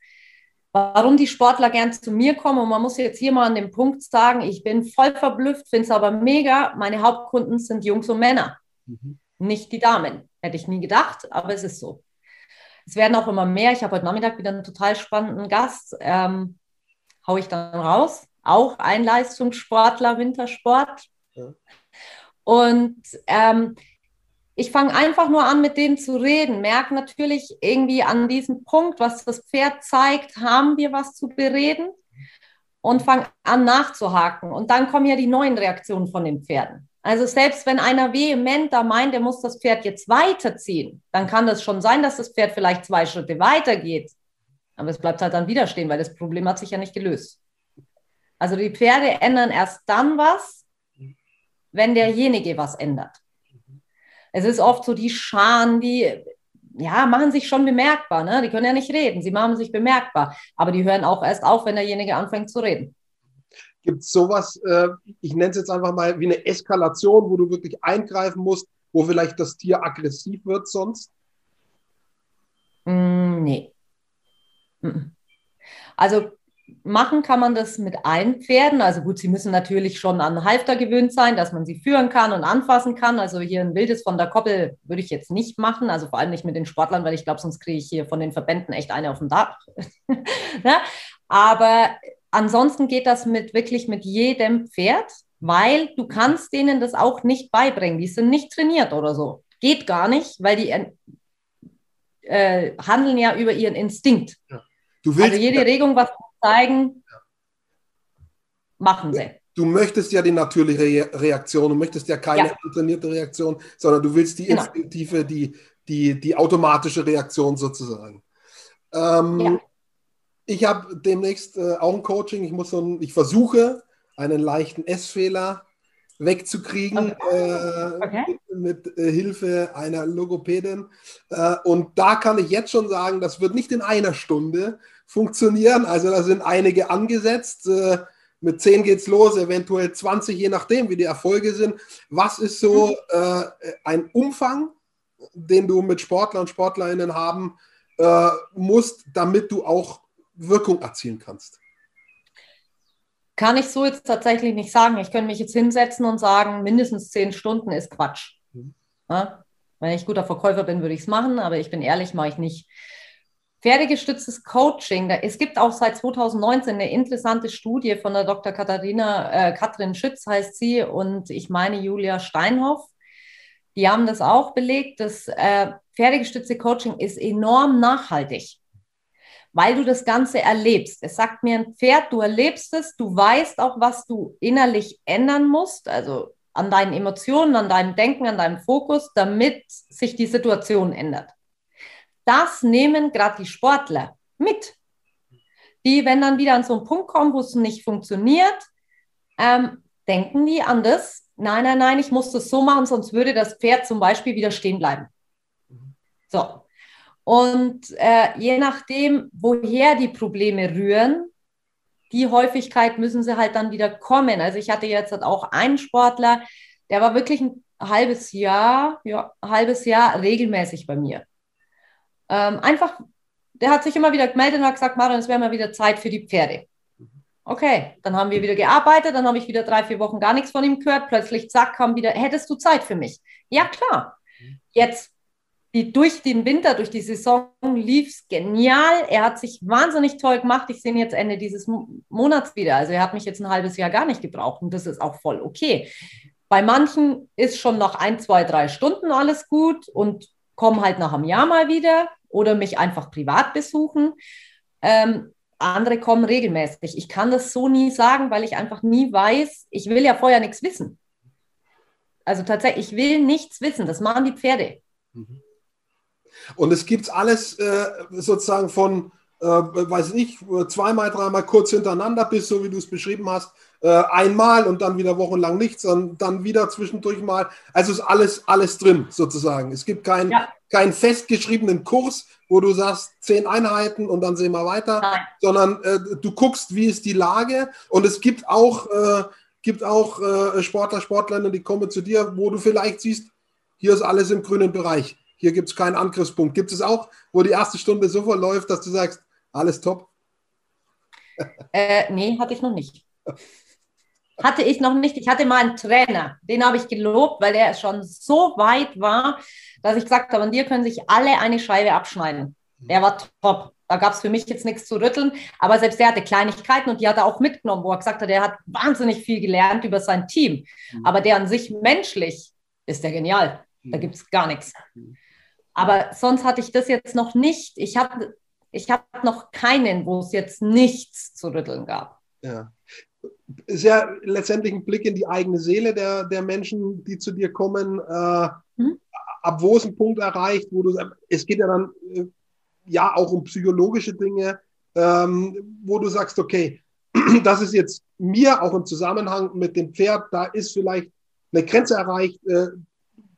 warum die Sportler gern zu mir kommen. Und man muss jetzt hier mal an dem Punkt sagen, ich bin voll verblüfft, finde es aber mega. Meine Hauptkunden sind Jungs und Männer, mhm. nicht die Damen. Hätte ich nie gedacht, aber es ist so. Es werden auch immer mehr. Ich habe heute Nachmittag wieder einen total spannenden Gast. Ähm, hau ich dann raus. Auch ein Leistungssportler, Wintersport. Ja. Und ähm, ich fange einfach nur an, mit denen zu reden, merke natürlich irgendwie an diesem Punkt, was das Pferd zeigt, haben wir was zu bereden und fange an nachzuhaken. Und dann kommen ja die neuen Reaktionen von den Pferden. Also selbst wenn einer vehement da meint, er muss das Pferd jetzt weiterziehen, dann kann das schon sein, dass das Pferd vielleicht zwei Schritte weitergeht. Aber es bleibt halt dann wieder stehen, weil das Problem hat sich ja nicht gelöst. Also die Pferde ändern erst dann was, wenn derjenige was ändert es ist oft so die Scharen, die ja, machen sich schon bemerkbar. Ne? Die können ja nicht reden, sie machen sich bemerkbar. Aber die hören auch erst auf, wenn derjenige anfängt zu reden. Gibt es sowas, äh, ich nenne es jetzt einfach mal wie eine Eskalation, wo du wirklich eingreifen musst, wo vielleicht das Tier aggressiv wird sonst? Mm, nee. Also machen kann man das mit allen Pferden. Also gut, sie müssen natürlich schon an Halfter gewöhnt sein, dass man sie führen kann und anfassen kann. Also hier ein wildes von der Koppel würde ich jetzt nicht machen. Also vor allem nicht mit den Sportlern, weil ich glaube, sonst kriege ich hier von den Verbänden echt eine auf dem Dach. ne? Aber ansonsten geht das mit wirklich mit jedem Pferd, weil du kannst denen das auch nicht beibringen. Die sind nicht trainiert oder so. Geht gar nicht, weil die äh, handeln ja über ihren Instinkt. Ja. also jede Regung, was zeigen, machen sie. Du möchtest ja die natürliche Reaktion, du möchtest ja keine ja. trainierte Reaktion, sondern du willst die genau. instinktive, die, die, die automatische Reaktion sozusagen. Ähm, ja. Ich habe demnächst äh, auch ein Coaching. Ich muss so ein, ich versuche einen leichten Essfehler wegzukriegen okay. Äh, okay. mit äh, Hilfe einer Logopädin. Äh, und da kann ich jetzt schon sagen, das wird nicht in einer Stunde funktionieren. Also da sind einige angesetzt. Äh, mit 10 geht's los, eventuell 20, je nachdem, wie die Erfolge sind. Was ist so mhm. äh, ein Umfang, den du mit Sportlern und Sportlerinnen haben äh, musst, damit du auch Wirkung erzielen kannst? Kann ich so jetzt tatsächlich nicht sagen. Ich könnte mich jetzt hinsetzen und sagen, mindestens zehn Stunden ist Quatsch. Mhm. Ja? Wenn ich guter Verkäufer bin, würde ich es machen, aber ich bin ehrlich, mache ich nicht. Pferdegestütztes Coaching. Es gibt auch seit 2019 eine interessante Studie von der Dr. Katharina, äh, Katrin Schütz heißt sie und ich meine Julia Steinhoff. Die haben das auch belegt. Das äh, pferdegestützte Coaching ist enorm nachhaltig, weil du das Ganze erlebst. Es sagt mir ein Pferd, du erlebst es, du weißt auch, was du innerlich ändern musst. Also an deinen Emotionen, an deinem Denken, an deinem Fokus, damit sich die Situation ändert. Das nehmen gerade die Sportler mit. Die, wenn dann wieder an so einen Punkt kommen, wo es nicht funktioniert, ähm, denken die an das, nein, nein, nein, ich muss das so machen, sonst würde das Pferd zum Beispiel wieder stehen bleiben. So. Und äh, je nachdem, woher die Probleme rühren, die Häufigkeit müssen sie halt dann wieder kommen. Also ich hatte jetzt auch einen Sportler, der war wirklich ein halbes Jahr, ja, halbes Jahr regelmäßig bei mir. Ähm, einfach, der hat sich immer wieder gemeldet und hat gesagt, Marion, es wäre mal wieder Zeit für die Pferde. Okay, dann haben wir wieder gearbeitet, dann habe ich wieder drei, vier Wochen gar nichts von ihm gehört. Plötzlich, zack, kam wieder, hättest du Zeit für mich? Ja, klar. Jetzt die, durch den Winter, durch die Saison lief es genial. Er hat sich wahnsinnig toll gemacht. Ich sehe ihn jetzt Ende dieses Monats wieder. Also er hat mich jetzt ein halbes Jahr gar nicht gebraucht und das ist auch voll okay. Bei manchen ist schon nach ein, zwei, drei Stunden alles gut und kommen halt nach einem Jahr mal wieder oder mich einfach privat besuchen. Ähm, andere kommen regelmäßig. Ich kann das so nie sagen, weil ich einfach nie weiß, ich will ja vorher nichts wissen. Also tatsächlich, ich will nichts wissen. Das machen die Pferde. Mhm. Und es gibt alles äh, sozusagen von, äh, weiß ich, zweimal, dreimal kurz hintereinander bis, so wie du es beschrieben hast, äh, einmal und dann wieder wochenlang nichts und dann wieder zwischendurch mal. Also ist alles, alles drin sozusagen. Es gibt keinen ja. keinen festgeschriebenen Kurs, wo du sagst, zehn Einheiten und dann sehen wir weiter, Nein. sondern äh, du guckst, wie ist die Lage und es gibt auch, äh, gibt auch äh, Sportler, Sportlerinnen, die kommen zu dir, wo du vielleicht siehst, hier ist alles im grünen Bereich hier gibt es keinen Angriffspunkt. Gibt es auch, wo die erste Stunde so verläuft, dass du sagst, alles top? Äh, nee, hatte ich noch nicht. Hatte ich noch nicht. Ich hatte mal einen Trainer, den habe ich gelobt, weil der schon so weit war, dass ich gesagt habe, an dir können sich alle eine Scheibe abschneiden. Der war top. Da gab es für mich jetzt nichts zu rütteln. Aber selbst der hatte Kleinigkeiten und die hat er auch mitgenommen, wo er gesagt hat, er hat wahnsinnig viel gelernt über sein Team. Mhm. Aber der an sich menschlich ist der genial. Da mhm. gibt es gar nichts. Mhm. Aber sonst hatte ich das jetzt noch nicht. Ich habe ich hab noch keinen, wo es jetzt nichts zu rütteln gab. Ja. Ist ja letztendlich ein Blick in die eigene Seele der, der Menschen, die zu dir kommen. Äh, hm? Ab wo es ein Punkt erreicht, wo du, es geht ja dann äh, ja auch um psychologische Dinge, ähm, wo du sagst, okay, das ist jetzt mir auch im Zusammenhang mit dem Pferd, da ist vielleicht eine Grenze erreicht, äh,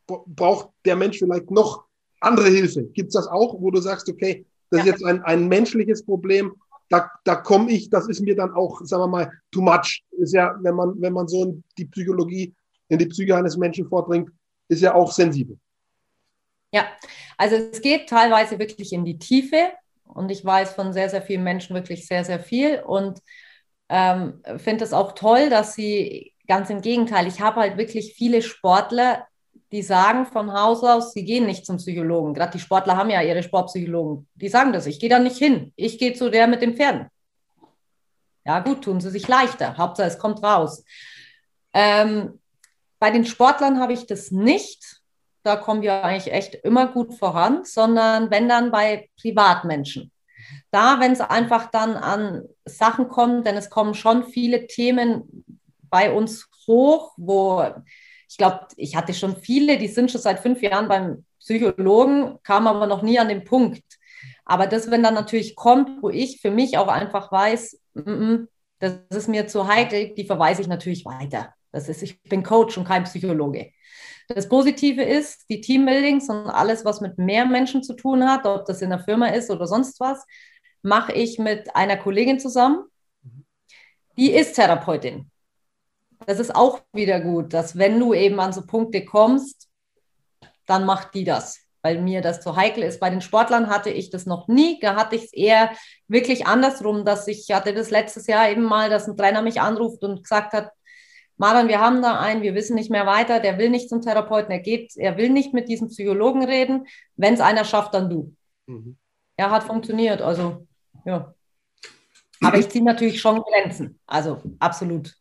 braucht der Mensch vielleicht noch andere Hilfe. Gibt es das auch, wo du sagst, okay, das ja. ist jetzt ein, ein menschliches Problem, da, da komme ich, das ist mir dann auch, sagen wir mal, too much. Ist ja, wenn man, wenn man so in die Psychologie, in die Psyche eines Menschen vordringt, ist ja auch sensibel. Ja, also es geht teilweise wirklich in die Tiefe und ich weiß von sehr, sehr vielen Menschen wirklich sehr, sehr viel und ähm, finde es auch toll, dass sie ganz im Gegenteil, ich habe halt wirklich viele Sportler, die sagen von Haus aus, sie gehen nicht zum Psychologen. Gerade die Sportler haben ja ihre Sportpsychologen. Die sagen das, ich gehe da nicht hin. Ich gehe zu der mit den Pferden. Ja gut, tun sie sich leichter. Hauptsache, es kommt raus. Ähm, bei den Sportlern habe ich das nicht. Da kommen wir eigentlich echt immer gut voran, sondern wenn dann bei Privatmenschen. Da, wenn es einfach dann an Sachen kommt, denn es kommen schon viele Themen bei uns hoch, wo ich glaube, ich hatte schon viele, die sind schon seit fünf Jahren beim Psychologen, kamen aber noch nie an den Punkt. Aber das, wenn dann natürlich kommt, wo ich für mich auch einfach weiß, mm -mm, das ist mir zu heikel, die verweise ich natürlich weiter. Das ist, ich bin Coach und kein Psychologe. Das Positive ist, die Teambuildings und alles, was mit mehr Menschen zu tun hat, ob das in der Firma ist oder sonst was, mache ich mit einer Kollegin zusammen. Die ist Therapeutin das ist auch wieder gut, dass wenn du eben an so Punkte kommst, dann macht die das, weil mir das zu heikel ist. Bei den Sportlern hatte ich das noch nie, da hatte ich es eher wirklich andersrum, dass ich hatte das letztes Jahr eben mal, dass ein Trainer mich anruft und gesagt hat, Maran, wir haben da einen, wir wissen nicht mehr weiter, der will nicht zum Therapeuten, er geht, er will nicht mit diesem Psychologen reden. Wenn es einer schafft, dann du. Mhm. Er hat funktioniert, also ja. Aber ich ziehe natürlich schon Grenzen, also absolut.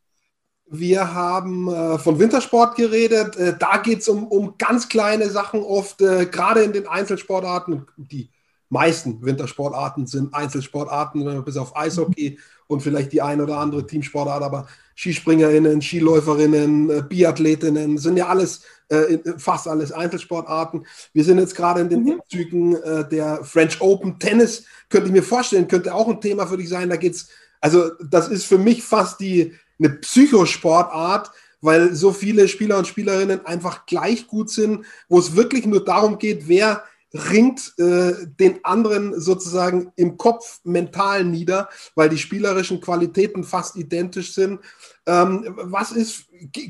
Wir haben äh, von Wintersport geredet. Äh, da geht es um, um ganz kleine Sachen oft, äh, gerade in den Einzelsportarten. Die meisten Wintersportarten sind Einzelsportarten, bis auf Eishockey und vielleicht die ein oder andere Teamsportart, aber Skispringerinnen, Skiläuferinnen, äh, Biathletinnen sind ja alles, äh, fast alles Einzelsportarten. Wir sind jetzt gerade in den mhm. Zügen äh, der French Open Tennis, könnte ich mir vorstellen, könnte auch ein Thema für dich sein. Da geht's, also das ist für mich fast die eine Psychosportart, weil so viele Spieler und Spielerinnen einfach gleich gut sind, wo es wirklich nur darum geht, wer ringt äh, den anderen sozusagen im Kopf mental nieder, weil die spielerischen Qualitäten fast identisch sind. Ähm, was ist,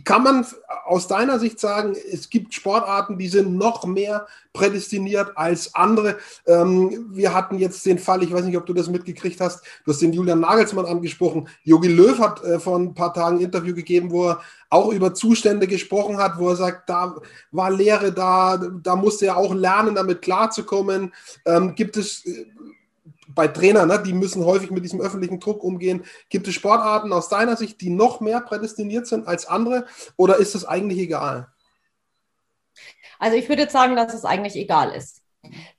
kann man aus deiner Sicht sagen, es gibt Sportarten, die sind noch mehr prädestiniert als andere? Ähm, wir hatten jetzt den Fall, ich weiß nicht, ob du das mitgekriegt hast, du hast den Julian Nagelsmann angesprochen. Jogi Löw hat äh, vor ein paar Tagen ein Interview gegeben, wo er auch über Zustände gesprochen hat, wo er sagt, da war Lehre da, da musste er auch lernen, damit klarzukommen. Ähm, gibt es äh, bei Trainern, ne, die müssen häufig mit diesem öffentlichen Druck umgehen. Gibt es Sportarten aus deiner Sicht, die noch mehr prädestiniert sind als andere oder ist das eigentlich egal? Also ich würde sagen, dass es eigentlich egal ist.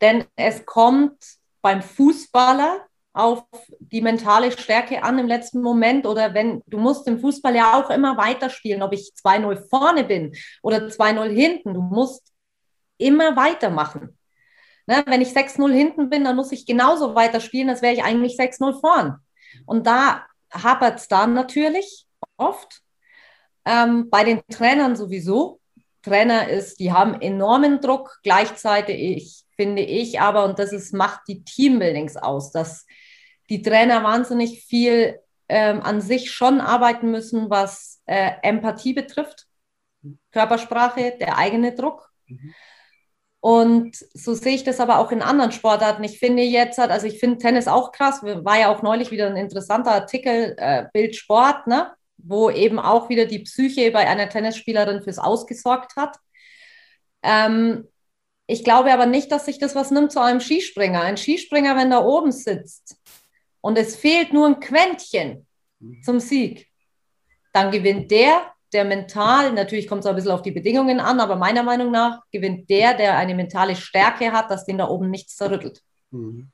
Denn es kommt beim Fußballer auf die mentale Stärke an im letzten Moment oder wenn du musst im Fußball ja auch immer weiterspielen, ob ich 2-0 vorne bin oder 2-0 hinten, du musst immer weitermachen. Ne, wenn ich 6-0 hinten bin, dann muss ich genauso weiterspielen, als wäre ich eigentlich 6-0 vorn. Und da hapert es dann natürlich oft. Ähm, bei den Trainern sowieso. Trainer ist, die haben enormen Druck. Gleichzeitig finde ich aber, und das ist, macht die Teambuildings aus, dass die Trainer wahnsinnig viel ähm, an sich schon arbeiten müssen, was äh, Empathie betrifft, Körpersprache, der eigene Druck. Mhm. Und so sehe ich das aber auch in anderen Sportarten. Ich finde jetzt, also ich finde Tennis auch krass, war ja auch neulich wieder ein interessanter Artikel, äh, Bild Sport, ne? wo eben auch wieder die Psyche bei einer Tennisspielerin fürs Ausgesorgt hat. Ähm, ich glaube aber nicht, dass sich das was nimmt zu einem Skispringer. Ein Skispringer, wenn da oben sitzt und es fehlt nur ein Quäntchen mhm. zum Sieg, dann gewinnt der, der mental, natürlich kommt es ein bisschen auf die Bedingungen an, aber meiner Meinung nach gewinnt der, der eine mentale Stärke hat, dass den da oben nichts zerrüttelt. Mhm.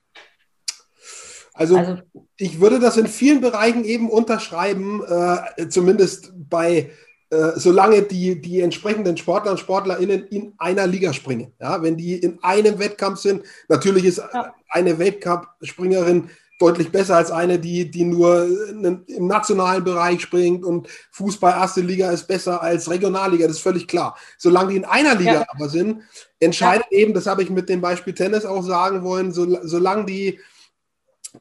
Also, also, ich würde das in vielen Bereichen eben unterschreiben, äh, zumindest bei, äh, solange die, die entsprechenden Sportler und SportlerInnen in einer Liga springen. Ja, wenn die in einem Wettkampf sind, natürlich ist ja. eine Weltcup-Springerin deutlich besser als eine, die, die nur im nationalen Bereich springt und Fußball erste Liga ist besser als Regionalliga, das ist völlig klar. Solange die in einer Liga ja. aber sind, entscheidet ja. eben, das habe ich mit dem Beispiel Tennis auch sagen wollen, so, solange die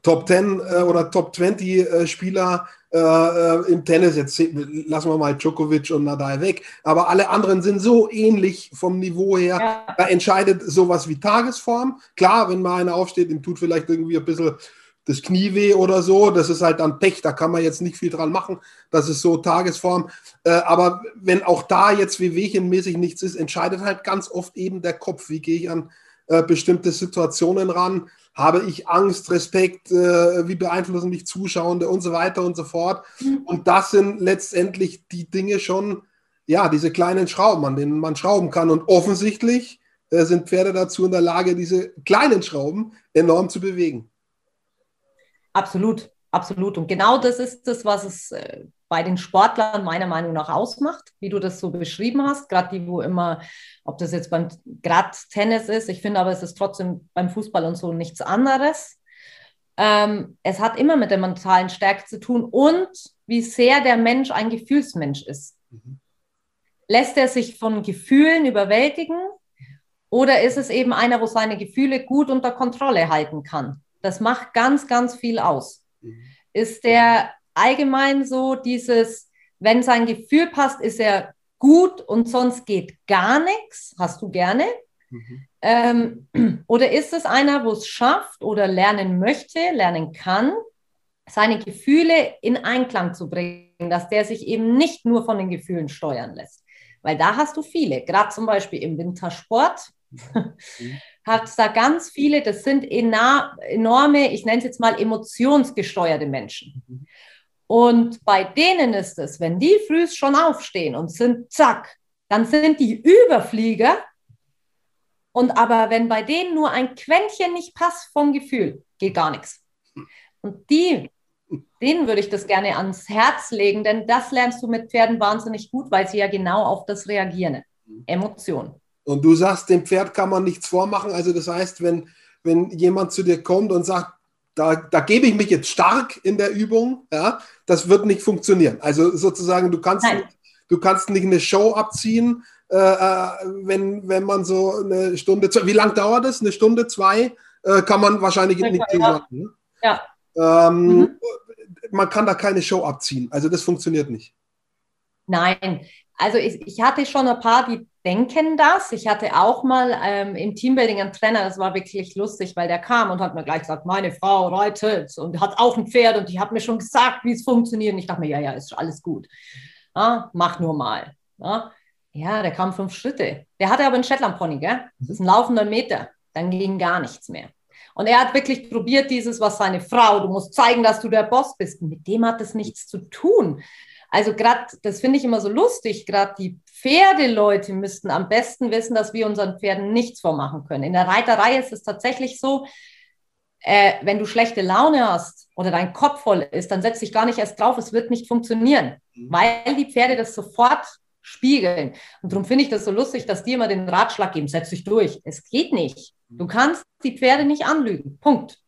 Top 10 äh, oder Top 20 äh, Spieler äh, äh, im Tennis, jetzt lassen wir mal Djokovic und Nadal weg, aber alle anderen sind so ähnlich vom Niveau her, ja. da entscheidet sowas wie Tagesform. Klar, wenn mal einer aufsteht, ihm tut vielleicht irgendwie ein bisschen das Knie weh oder so, das ist halt dann Pech, da kann man jetzt nicht viel dran machen, das ist so Tagesform. Äh, aber wenn auch da jetzt wie Wehchenmäßig nichts ist, entscheidet halt ganz oft eben der Kopf, wie gehe ich an äh, bestimmte Situationen ran, habe ich Angst, Respekt, äh, wie beeinflussen mich Zuschauende und so weiter und so fort. Mhm. Und das sind letztendlich die Dinge schon, ja, diese kleinen Schrauben, an denen man schrauben kann. Und offensichtlich äh, sind Pferde dazu in der Lage, diese kleinen Schrauben enorm zu bewegen. Absolut, absolut. Und genau das ist das, was es äh, bei den Sportlern meiner Meinung nach ausmacht, wie du das so beschrieben hast. Gerade die, wo immer, ob das jetzt beim gerade Tennis ist, ich finde aber, es ist trotzdem beim Fußball und so nichts anderes. Ähm, es hat immer mit der mentalen Stärke zu tun und wie sehr der Mensch ein Gefühlsmensch ist. Mhm. Lässt er sich von Gefühlen überwältigen oder ist es eben einer, wo seine Gefühle gut unter Kontrolle halten kann? Das macht ganz, ganz viel aus. Mhm. Ist der allgemein so dieses, wenn sein Gefühl passt, ist er gut und sonst geht gar nichts? Hast du gerne? Mhm. Ähm, oder ist es einer, wo es schafft oder lernen möchte, lernen kann, seine Gefühle in Einklang zu bringen dass der sich eben nicht nur von den Gefühlen steuern lässt. Weil da hast du viele, gerade zum Beispiel im Wintersport. hat da ganz viele, das sind enorme, ich nenne es jetzt mal emotionsgesteuerte Menschen. Und bei denen ist es, wenn die früh schon aufstehen und sind zack, dann sind die Überflieger. Und aber wenn bei denen nur ein Quäntchen nicht passt vom Gefühl, geht gar nichts. Und die, denen würde ich das gerne ans Herz legen, denn das lernst du mit Pferden wahnsinnig gut, weil sie ja genau auf das reagieren. Emotionen. Und du sagst, dem Pferd kann man nichts vormachen. Also das heißt, wenn, wenn jemand zu dir kommt und sagt, da, da gebe ich mich jetzt stark in der Übung, ja, das wird nicht funktionieren. Also sozusagen, du kannst, nicht, du kannst nicht eine Show abziehen, äh, äh wenn, wenn man so eine Stunde, wie lange dauert es? Eine Stunde, zwei? Äh, kann man wahrscheinlich ja, nicht ja. sagen. Ne? Ja. Ähm, mhm. Man kann da keine Show abziehen. Also das funktioniert nicht. Nein, also ich, ich hatte schon ein paar, die denken das. Ich hatte auch mal ähm, im Teambuilding einen Trainer, das war wirklich lustig, weil der kam und hat mir gleich gesagt, meine Frau reitet und hat auch ein Pferd und die hat mir schon gesagt, wie es funktioniert. Und ich dachte mir, ja, ja, ist alles gut. Ja, mach nur mal. Ja. ja, der kam fünf Schritte. Der hatte aber einen Shetland-Pony, gell? Das ist ein laufender Meter. Dann ging gar nichts mehr. Und er hat wirklich probiert, dieses, was seine Frau, du musst zeigen, dass du der Boss bist. Mit dem hat es nichts zu tun. Also gerade, das finde ich immer so lustig, gerade die Pferdeleute müssten am besten wissen, dass wir unseren Pferden nichts vormachen können. In der Reiterei ist es tatsächlich so, äh, wenn du schlechte Laune hast oder dein Kopf voll ist, dann setz dich gar nicht erst drauf, es wird nicht funktionieren, mhm. weil die Pferde das sofort spiegeln. Und darum finde ich das so lustig, dass die immer den Ratschlag geben, setz dich durch. Es geht nicht. Du kannst die Pferde nicht anlügen. Punkt.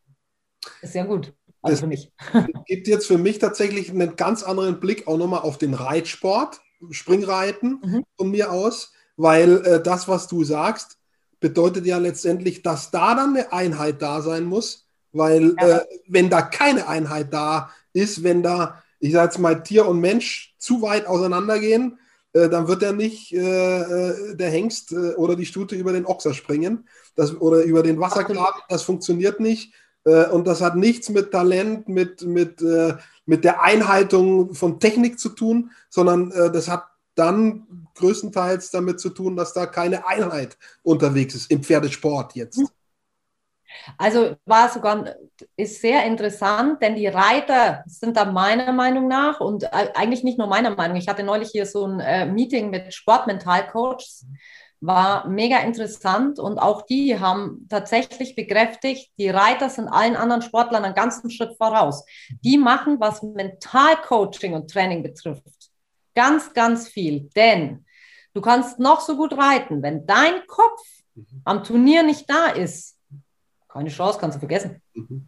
Ist ja gut. Also für mich. gibt jetzt für mich tatsächlich einen ganz anderen Blick auch nochmal auf den Reitsport, Springreiten mhm. von mir aus, weil äh, das, was du sagst, bedeutet ja letztendlich, dass da dann eine Einheit da sein muss, weil ja. äh, wenn da keine Einheit da ist, wenn da, ich sage jetzt mal, Tier und Mensch zu weit auseinandergehen, äh, dann wird er nicht äh, äh, der Hengst äh, oder die Stute über den Ochser springen das, oder über den Wassergraben. Das funktioniert nicht. Äh, und das hat nichts mit Talent, mit, mit, äh, mit der Einhaltung von Technik zu tun, sondern äh, das hat dann größtenteils damit zu tun, dass da keine Einheit unterwegs ist im Pferdesport jetzt. Also war sogar, ist sehr interessant, denn die Reiter sind da meiner Meinung nach und eigentlich nicht nur meiner Meinung. Ich hatte neulich hier so ein Meeting mit Sportmentalcoaches war mega interessant und auch die haben tatsächlich bekräftigt, die Reiter sind allen anderen Sportlern einen ganzen Schritt voraus. Die machen, was Mentalcoaching und Training betrifft, ganz, ganz viel. Denn du kannst noch so gut reiten, wenn dein Kopf mhm. am Turnier nicht da ist, keine Chance, kannst du vergessen. Mhm.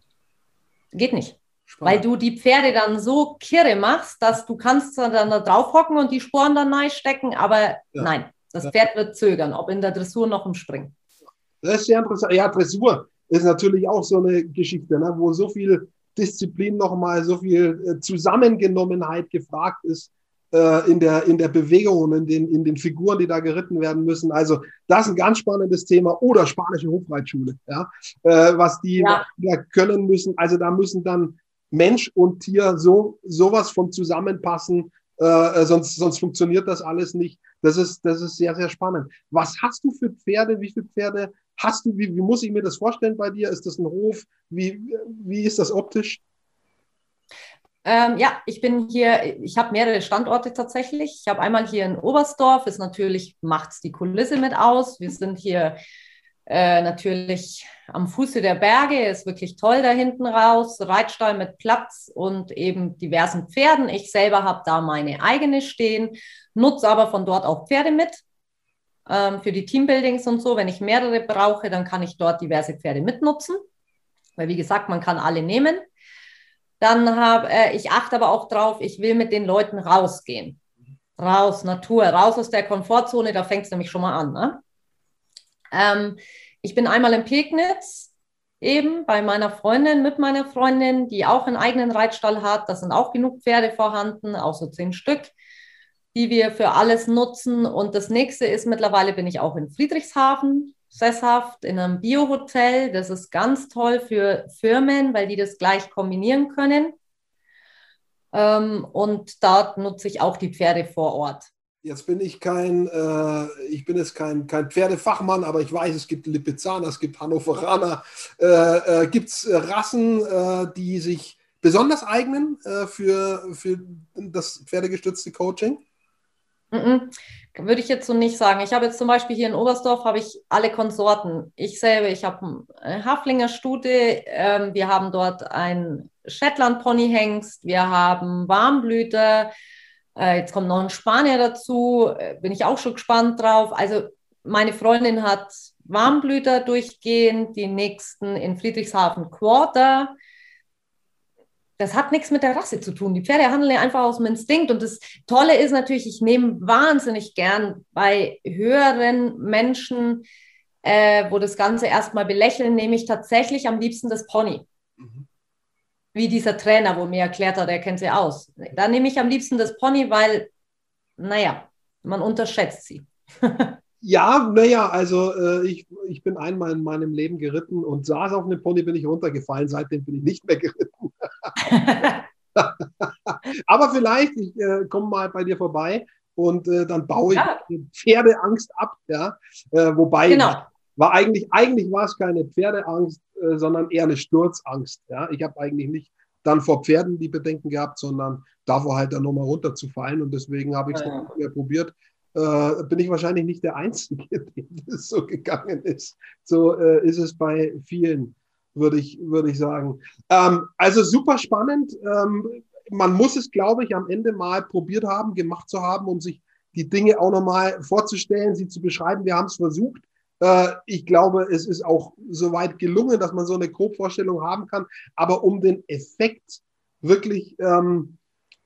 Geht nicht. Spannend. Weil du die Pferde dann so kirre machst, dass du kannst dann da drauf hocken und die Sporen dann neu stecken, aber ja. nein, das Pferd wird zögern, ob in der Dressur noch im Springen. Das ist sehr interessant. Ja, Dressur ist natürlich auch so eine Geschichte, ne, wo so viel Disziplin nochmal, so viel äh, Zusammengenommenheit gefragt ist äh, in, der, in der Bewegung und in den, in den Figuren, die da geritten werden müssen. Also das ist ein ganz spannendes Thema. Oder spanische Hofreitschule, ja, äh, was die ja. können müssen. Also da müssen dann Mensch und Tier so sowas von zusammenpassen, äh, sonst, sonst funktioniert das alles nicht. Das ist, das ist sehr, sehr spannend. Was hast du für Pferde? Wie viele Pferde hast du? Wie, wie muss ich mir das vorstellen bei dir? Ist das ein Hof? Wie, wie ist das optisch? Ähm, ja, ich bin hier, ich habe mehrere Standorte tatsächlich. Ich habe einmal hier in Oberstdorf, ist natürlich, macht die Kulisse mit aus. Wir sind hier äh, natürlich am Fuße der Berge, ist wirklich toll da hinten raus. Reitstall mit Platz und eben diversen Pferden. Ich selber habe da meine eigene stehen, nutze aber von dort auch Pferde mit ähm, für die Teambuildings und so. Wenn ich mehrere brauche, dann kann ich dort diverse Pferde mitnutzen. Weil wie gesagt, man kann alle nehmen. Dann habe äh, ich achte aber auch drauf, ich will mit den Leuten rausgehen. Raus, Natur, raus aus der Komfortzone, da fängt es nämlich schon mal an. Ne? Ähm, ich bin einmal in Pegnitz, eben bei meiner Freundin, mit meiner Freundin, die auch einen eigenen Reitstall hat. Da sind auch genug Pferde vorhanden, auch so zehn Stück, die wir für alles nutzen. Und das nächste ist, mittlerweile bin ich auch in Friedrichshafen sesshaft, in einem Biohotel. Das ist ganz toll für Firmen, weil die das gleich kombinieren können. Ähm, und dort nutze ich auch die Pferde vor Ort. Jetzt bin ich kein, äh, ich bin jetzt kein, kein Pferdefachmann, aber ich weiß, es gibt Lipizzaner, es gibt Hannoveraner. Äh, äh, gibt es Rassen, äh, die sich besonders eignen äh, für, für das pferdegestützte Coaching? Mm -mm. Würde ich jetzt so nicht sagen. Ich habe jetzt zum Beispiel hier in Oberstdorf habe ich alle Konsorten. Ich selber, ich habe eine Haflinger Stute, ähm, wir haben dort ein Shetland Ponyhengst, wir haben Warmblüter, äh, jetzt kommt noch ein Spanier dazu, äh, bin ich auch schon gespannt drauf. Also meine Freundin hat Warmblüter durchgehend, die nächsten in Friedrichshafen Quarter das hat nichts mit der Rasse zu tun. Die Pferde handeln ja einfach aus dem Instinkt. Und das Tolle ist natürlich, ich nehme wahnsinnig gern bei höheren Menschen, äh, wo das Ganze erstmal belächeln, nehme ich tatsächlich am liebsten das Pony. Mhm. Wie dieser Trainer, wo mir erklärt hat, er kennt sie aus. Da nehme ich am liebsten das Pony, weil, naja, man unterschätzt sie. Ja, naja, also äh, ich, ich bin einmal in meinem Leben geritten und saß auf einem Pony, bin ich runtergefallen. Seitdem bin ich nicht mehr geritten. Aber vielleicht, ich äh, komme mal bei dir vorbei und äh, dann baue ich ja. Pferdeangst ab. Ja? Äh, wobei genau. War eigentlich, eigentlich war es keine Pferdeangst, äh, sondern eher eine Sturzangst. Ja? Ich habe eigentlich nicht dann vor Pferden die Bedenken gehabt, sondern davor halt dann nochmal runterzufallen. Und deswegen habe ich es ja, ja. probiert äh, bin ich wahrscheinlich nicht der Einzige, dem das so gegangen ist. So äh, ist es bei vielen, würde ich, würde ich sagen. Ähm, also super spannend. Ähm, man muss es, glaube ich, am Ende mal probiert haben, gemacht zu haben, um sich die Dinge auch nochmal vorzustellen, sie zu beschreiben. Wir haben es versucht. Äh, ich glaube, es ist auch soweit gelungen, dass man so eine Grobvorstellung haben kann. Aber um den Effekt wirklich ähm,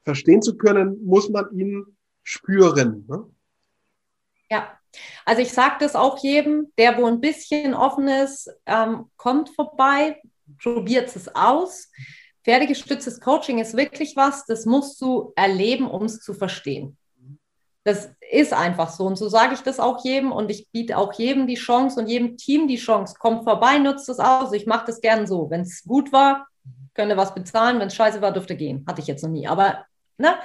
verstehen zu können, muss man ihn spüren. Ne? Ja, also ich sage das auch jedem, der wo ein bisschen offen ist, ähm, kommt vorbei, probiert es aus. Pferdegestütztes Coaching ist wirklich was, das musst du erleben, um es zu verstehen. Das ist einfach so. Und so sage ich das auch jedem. Und ich biete auch jedem die Chance und jedem Team die Chance. Kommt vorbei, nutzt es aus. Ich mache das gern so. Wenn es gut war, könnt ihr was bezahlen. Wenn es scheiße war, dürft ihr gehen. Hatte ich jetzt noch nie. Aber, ne?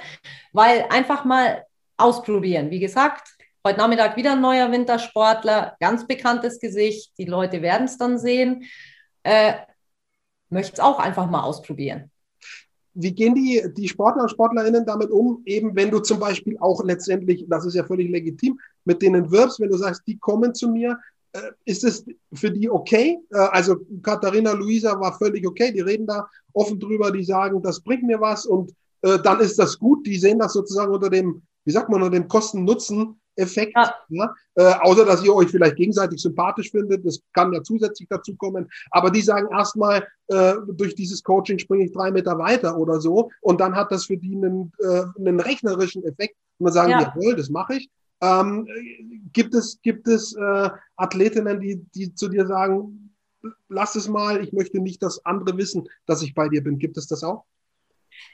Weil einfach mal ausprobieren. Wie gesagt, Heute Nachmittag wieder ein neuer Wintersportler, ganz bekanntes Gesicht. Die Leute werden es dann sehen. Äh, Möchte es auch einfach mal ausprobieren. Wie gehen die, die Sportler und Sportlerinnen damit um, eben wenn du zum Beispiel auch letztendlich, das ist ja völlig legitim, mit denen wirbst, wenn du sagst, die kommen zu mir, äh, ist es für die okay? Äh, also Katharina, Luisa war völlig okay, die reden da offen drüber, die sagen, das bringt mir was und äh, dann ist das gut, die sehen das sozusagen unter dem, wie sagt man, unter dem Kosten-Nutzen Effekt. Ja. Ja? Äh, außer, dass ihr euch vielleicht gegenseitig sympathisch findet. Das kann ja zusätzlich dazu kommen. Aber die sagen erstmal, äh, durch dieses Coaching springe ich drei Meter weiter oder so. Und dann hat das für die einen, äh, einen rechnerischen Effekt. Und dann sagen ja. die, jawohl, das mache ich. Ähm, gibt es, gibt es äh, Athletinnen, die, die zu dir sagen, lass es mal, ich möchte nicht, dass andere wissen, dass ich bei dir bin. Gibt es das auch?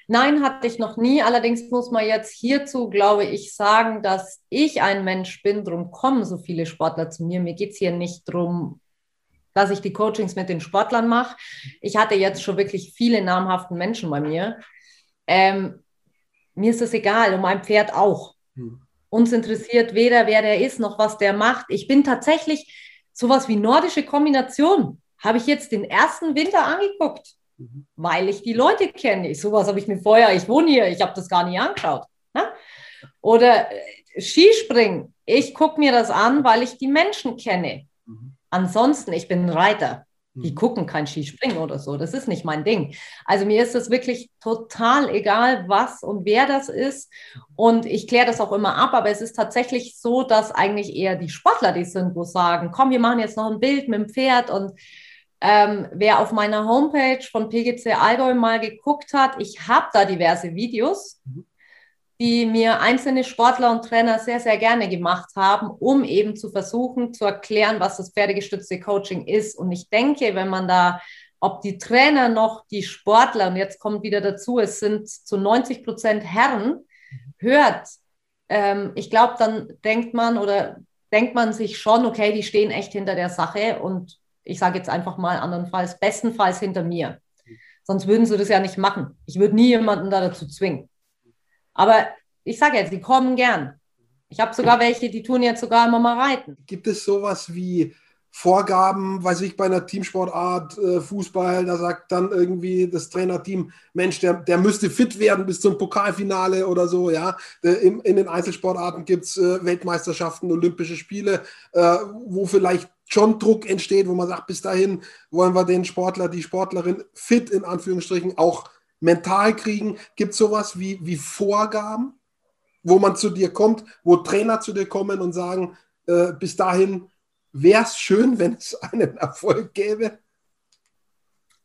Nein, hatte ich noch nie. Allerdings muss man jetzt hierzu, glaube ich, sagen, dass ich ein Mensch bin. Darum kommen so viele Sportler zu mir. Mir geht es hier nicht darum, dass ich die Coachings mit den Sportlern mache. Ich hatte jetzt schon wirklich viele namhaften Menschen bei mir. Ähm, mir ist es egal, um mein Pferd auch. Hm. Uns interessiert weder, wer der ist, noch was der macht. Ich bin tatsächlich sowas wie nordische Kombination. Habe ich jetzt den ersten Winter angeguckt. Mhm. Weil ich die Leute kenne. Sowas habe ich mir vorher, ich wohne hier, ich habe das gar nicht angeschaut. Ne? Oder äh, Skispringen. Ich gucke mir das an, weil ich die Menschen kenne. Mhm. Ansonsten, ich bin ein Reiter. Die mhm. gucken kein Skispringen oder so. Das ist nicht mein Ding. Also mir ist es wirklich total egal, was und wer das ist. Und ich kläre das auch immer ab. Aber es ist tatsächlich so, dass eigentlich eher die Sportler die sind, wo sagen, komm, wir machen jetzt noch ein Bild mit dem Pferd und ähm, wer auf meiner Homepage von PGC Allgäu mal geguckt hat, ich habe da diverse Videos, mhm. die mir einzelne Sportler und Trainer sehr, sehr gerne gemacht haben, um eben zu versuchen zu erklären, was das pferdegestützte Coaching ist. Und ich denke, wenn man da, ob die Trainer noch die Sportler, und jetzt kommt wieder dazu, es sind zu 90 Prozent Herren, hört, ähm, ich glaube, dann denkt man oder denkt man sich schon, okay, die stehen echt hinter der Sache und ich sage jetzt einfach mal andernfalls, bestenfalls hinter mir. Sonst würden sie das ja nicht machen. Ich würde nie jemanden da dazu zwingen. Aber ich sage jetzt, sie kommen gern. Ich habe sogar welche, die tun jetzt sogar immer mal reiten. Gibt es sowas wie Vorgaben, weiß ich, bei einer Teamsportart, äh, Fußball, da sagt dann irgendwie das Trainerteam, Mensch, der, der müsste fit werden bis zum Pokalfinale oder so, ja. In, in den Einzelsportarten gibt es äh, Weltmeisterschaften, Olympische Spiele, äh, wo vielleicht schon Druck entsteht, wo man sagt, bis dahin wollen wir den Sportler, die Sportlerin fit in Anführungsstrichen auch mental kriegen. Gibt es sowas wie, wie Vorgaben, wo man zu dir kommt, wo Trainer zu dir kommen und sagen, äh, bis dahin wäre es schön, wenn es einen Erfolg gäbe?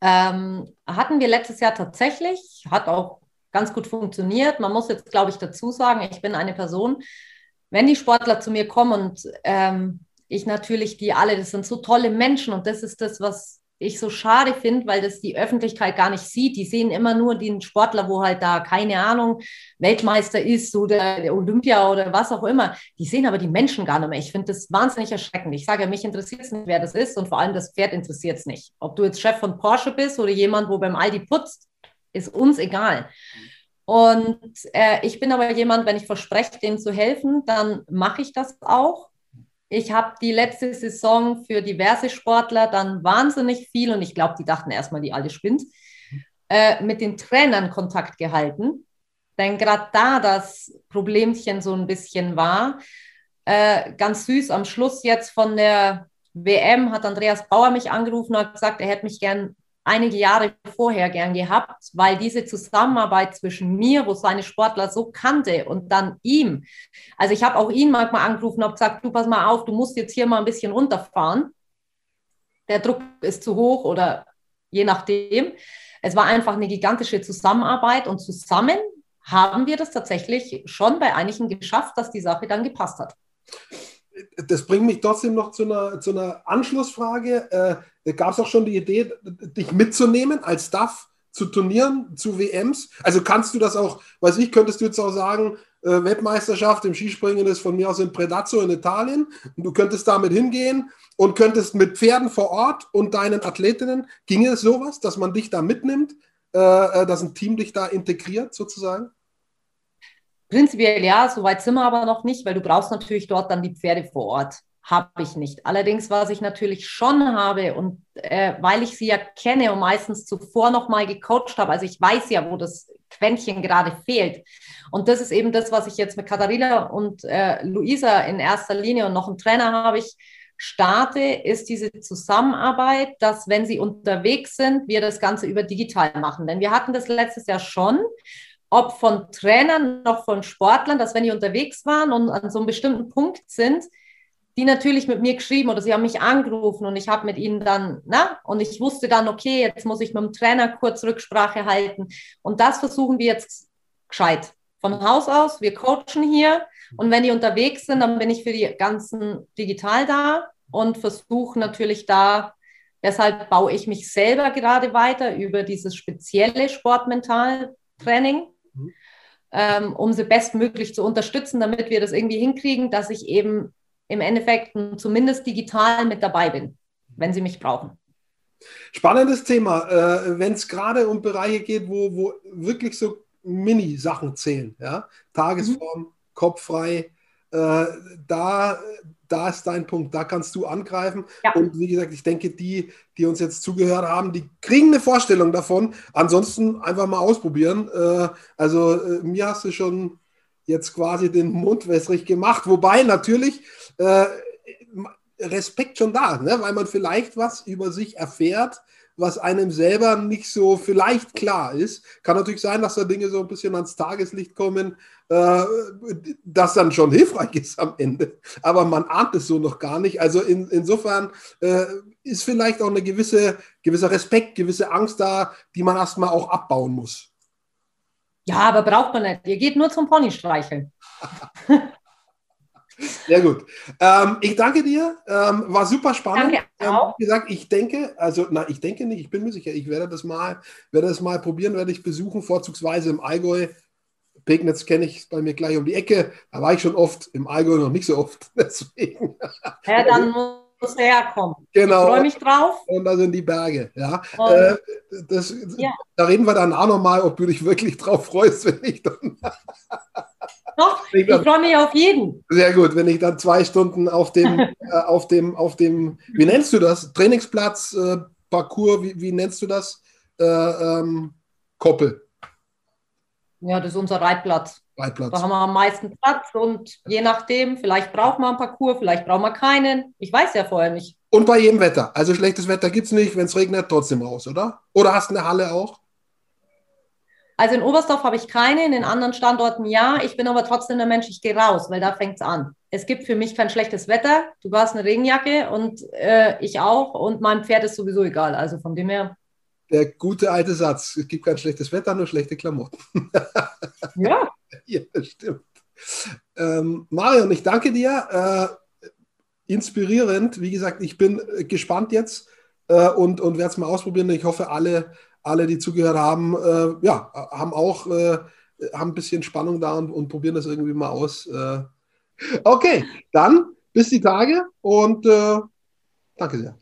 Ähm, hatten wir letztes Jahr tatsächlich, hat auch ganz gut funktioniert. Man muss jetzt, glaube ich, dazu sagen, ich bin eine Person, wenn die Sportler zu mir kommen und ähm, ich natürlich die alle, das sind so tolle Menschen und das ist das, was ich so schade finde, weil das die Öffentlichkeit gar nicht sieht. Die sehen immer nur den Sportler, wo halt da, keine Ahnung, Weltmeister ist oder Olympia oder was auch immer. Die sehen aber die Menschen gar nicht mehr. Ich finde das wahnsinnig erschreckend. Ich sage, mich interessiert es nicht, wer das ist und vor allem das Pferd interessiert es nicht. Ob du jetzt Chef von Porsche bist oder jemand, wo beim Aldi putzt, ist uns egal. Und äh, ich bin aber jemand, wenn ich verspreche, dem zu helfen, dann mache ich das auch. Ich habe die letzte Saison für diverse Sportler dann wahnsinnig viel, und ich glaube, die dachten erstmal, die alle spinnt, äh, mit den Trainern Kontakt gehalten. Denn gerade da das Problemchen so ein bisschen war, äh, ganz süß, am Schluss jetzt von der WM hat Andreas Bauer mich angerufen und hat gesagt, er hätte mich gern einige Jahre vorher gern gehabt, weil diese Zusammenarbeit zwischen mir, wo seine Sportler so kannte und dann ihm, also ich habe auch ihn manchmal angerufen und gesagt, du pass mal auf, du musst jetzt hier mal ein bisschen runterfahren. Der Druck ist zu hoch oder je nachdem. Es war einfach eine gigantische Zusammenarbeit und zusammen haben wir das tatsächlich schon bei einigen geschafft, dass die Sache dann gepasst hat das bringt mich trotzdem noch zu einer, zu einer Anschlussfrage. Äh, Gab es auch schon die Idee, dich mitzunehmen als Staff zu Turnieren, zu WMs? Also kannst du das auch, weiß ich, könntest du jetzt auch sagen, äh, Weltmeisterschaft im Skispringen ist von mir aus in Predazzo in Italien und du könntest damit hingehen und könntest mit Pferden vor Ort und deinen Athletinnen, ginge es sowas, dass man dich da mitnimmt, äh, äh dass ein Team dich da integriert sozusagen? Prinzipiell ja, soweit sind wir aber noch nicht, weil du brauchst natürlich dort dann die Pferde vor Ort. Habe ich nicht. Allerdings, was ich natürlich schon habe und äh, weil ich sie ja kenne und meistens zuvor noch mal gecoacht habe, also ich weiß ja, wo das Quäntchen gerade fehlt. Und das ist eben das, was ich jetzt mit Katharina und äh, Luisa in erster Linie und noch einen Trainer habe ich starte, ist diese Zusammenarbeit, dass wenn sie unterwegs sind, wir das Ganze über digital machen. Denn wir hatten das letztes Jahr schon ob von Trainern noch von Sportlern, dass wenn die unterwegs waren und an so einem bestimmten Punkt sind, die natürlich mit mir geschrieben oder sie haben mich angerufen und ich habe mit ihnen dann, na, und ich wusste dann, okay, jetzt muss ich mit dem Trainer kurz Rücksprache halten. Und das versuchen wir jetzt gescheit. Von Haus aus, wir coachen hier und wenn die unterwegs sind, dann bin ich für die ganzen digital da und versuche natürlich da, deshalb baue ich mich selber gerade weiter über dieses spezielle Sportmental-Training ähm, um sie bestmöglich zu unterstützen, damit wir das irgendwie hinkriegen, dass ich eben im Endeffekt zumindest digital mit dabei bin, wenn sie mich brauchen. Spannendes Thema, äh, wenn es gerade um Bereiche geht, wo, wo wirklich so Mini-Sachen zählen, ja? Tagesform, mhm. Kopf frei, äh, da, da ist dein Punkt, da kannst du angreifen. Ja. Und wie gesagt, ich denke, die, die uns jetzt zugehört haben, die kriegen eine Vorstellung davon. Ansonsten einfach mal ausprobieren. Äh, also äh, mir hast du schon jetzt quasi den Mund wässrig gemacht, wobei natürlich äh, Respekt schon da, ne? weil man vielleicht was über sich erfährt, was einem selber nicht so vielleicht klar ist. Kann natürlich sein, dass da Dinge so ein bisschen ans Tageslicht kommen, äh, das dann schon hilfreich ist am Ende. Aber man ahnt es so noch gar nicht. Also in, insofern äh, ist vielleicht auch eine gewisse, gewisser Respekt, gewisse Angst da, die man erstmal auch abbauen muss. Ja, aber braucht man nicht. Ihr geht nur zum Pony streicheln. Sehr gut. Ähm, ich danke dir. Ähm, war super spannend. Danke ähm, auch. Ähm, wie gesagt, ich denke, also na, ich denke nicht, ich bin mir sicher, ich werde das mal, werde das mal probieren, werde ich besuchen, vorzugsweise im Allgäu. Pegnitz kenne ich bei mir gleich um die Ecke. Da war ich schon oft, im Allgäu noch nicht so oft. Deswegen. Ja, dann muss muss herkommen. Genau. Ich freue mich drauf. Und da sind die Berge. Ja. Und- Äh, das, Ja. Da reden wir dann auch nochmal, ob du dich wirklich drauf freust, wenn ich dann. Doch, Ich ich freue mich auf jeden. Sehr gut, wenn ich dann zwei Stunden auf dem, äh, auf dem, auf dem, wie nennst du das? Trainingsplatz, äh, Parcours, wie, wie nennst du das? Äh, ähm, Koppel, Ja, das ist unser Reitplatz. Reitplatz. Da haben wir am meisten Platz und je nachdem, vielleicht braucht man einen Parcours, vielleicht braucht man keinen. Ich weiß ja vorher nicht. Und bei jedem Wetter. Also schlechtes Wetter gibt es nicht, wenn es regnet, trotzdem raus, oder? Oder hast du eine Halle auch? Also in Oberstdorf habe ich keine, in den anderen Standorten ja. Ich bin aber trotzdem der Mensch, ich gehe raus, weil da fängt es an. Es gibt für mich kein schlechtes Wetter. Du hast eine Regenjacke und äh, ich auch und mein Pferd ist sowieso egal. Also von dem her, Der gute alte Satz. Es gibt kein schlechtes Wetter, nur schlechte Klamotten. ja. Ja, das stimmt. Ähm, Marion, ich danke dir. Äh, inspirierend. Wie gesagt, ich bin gespannt jetzt äh, und, und werde es mal ausprobieren. Ich hoffe, alle, alle die zugehört haben, äh, ja, haben auch äh, haben ein bisschen Spannung da und, und probieren das irgendwie mal aus. Äh, okay, dann bis die Tage und äh, danke sehr.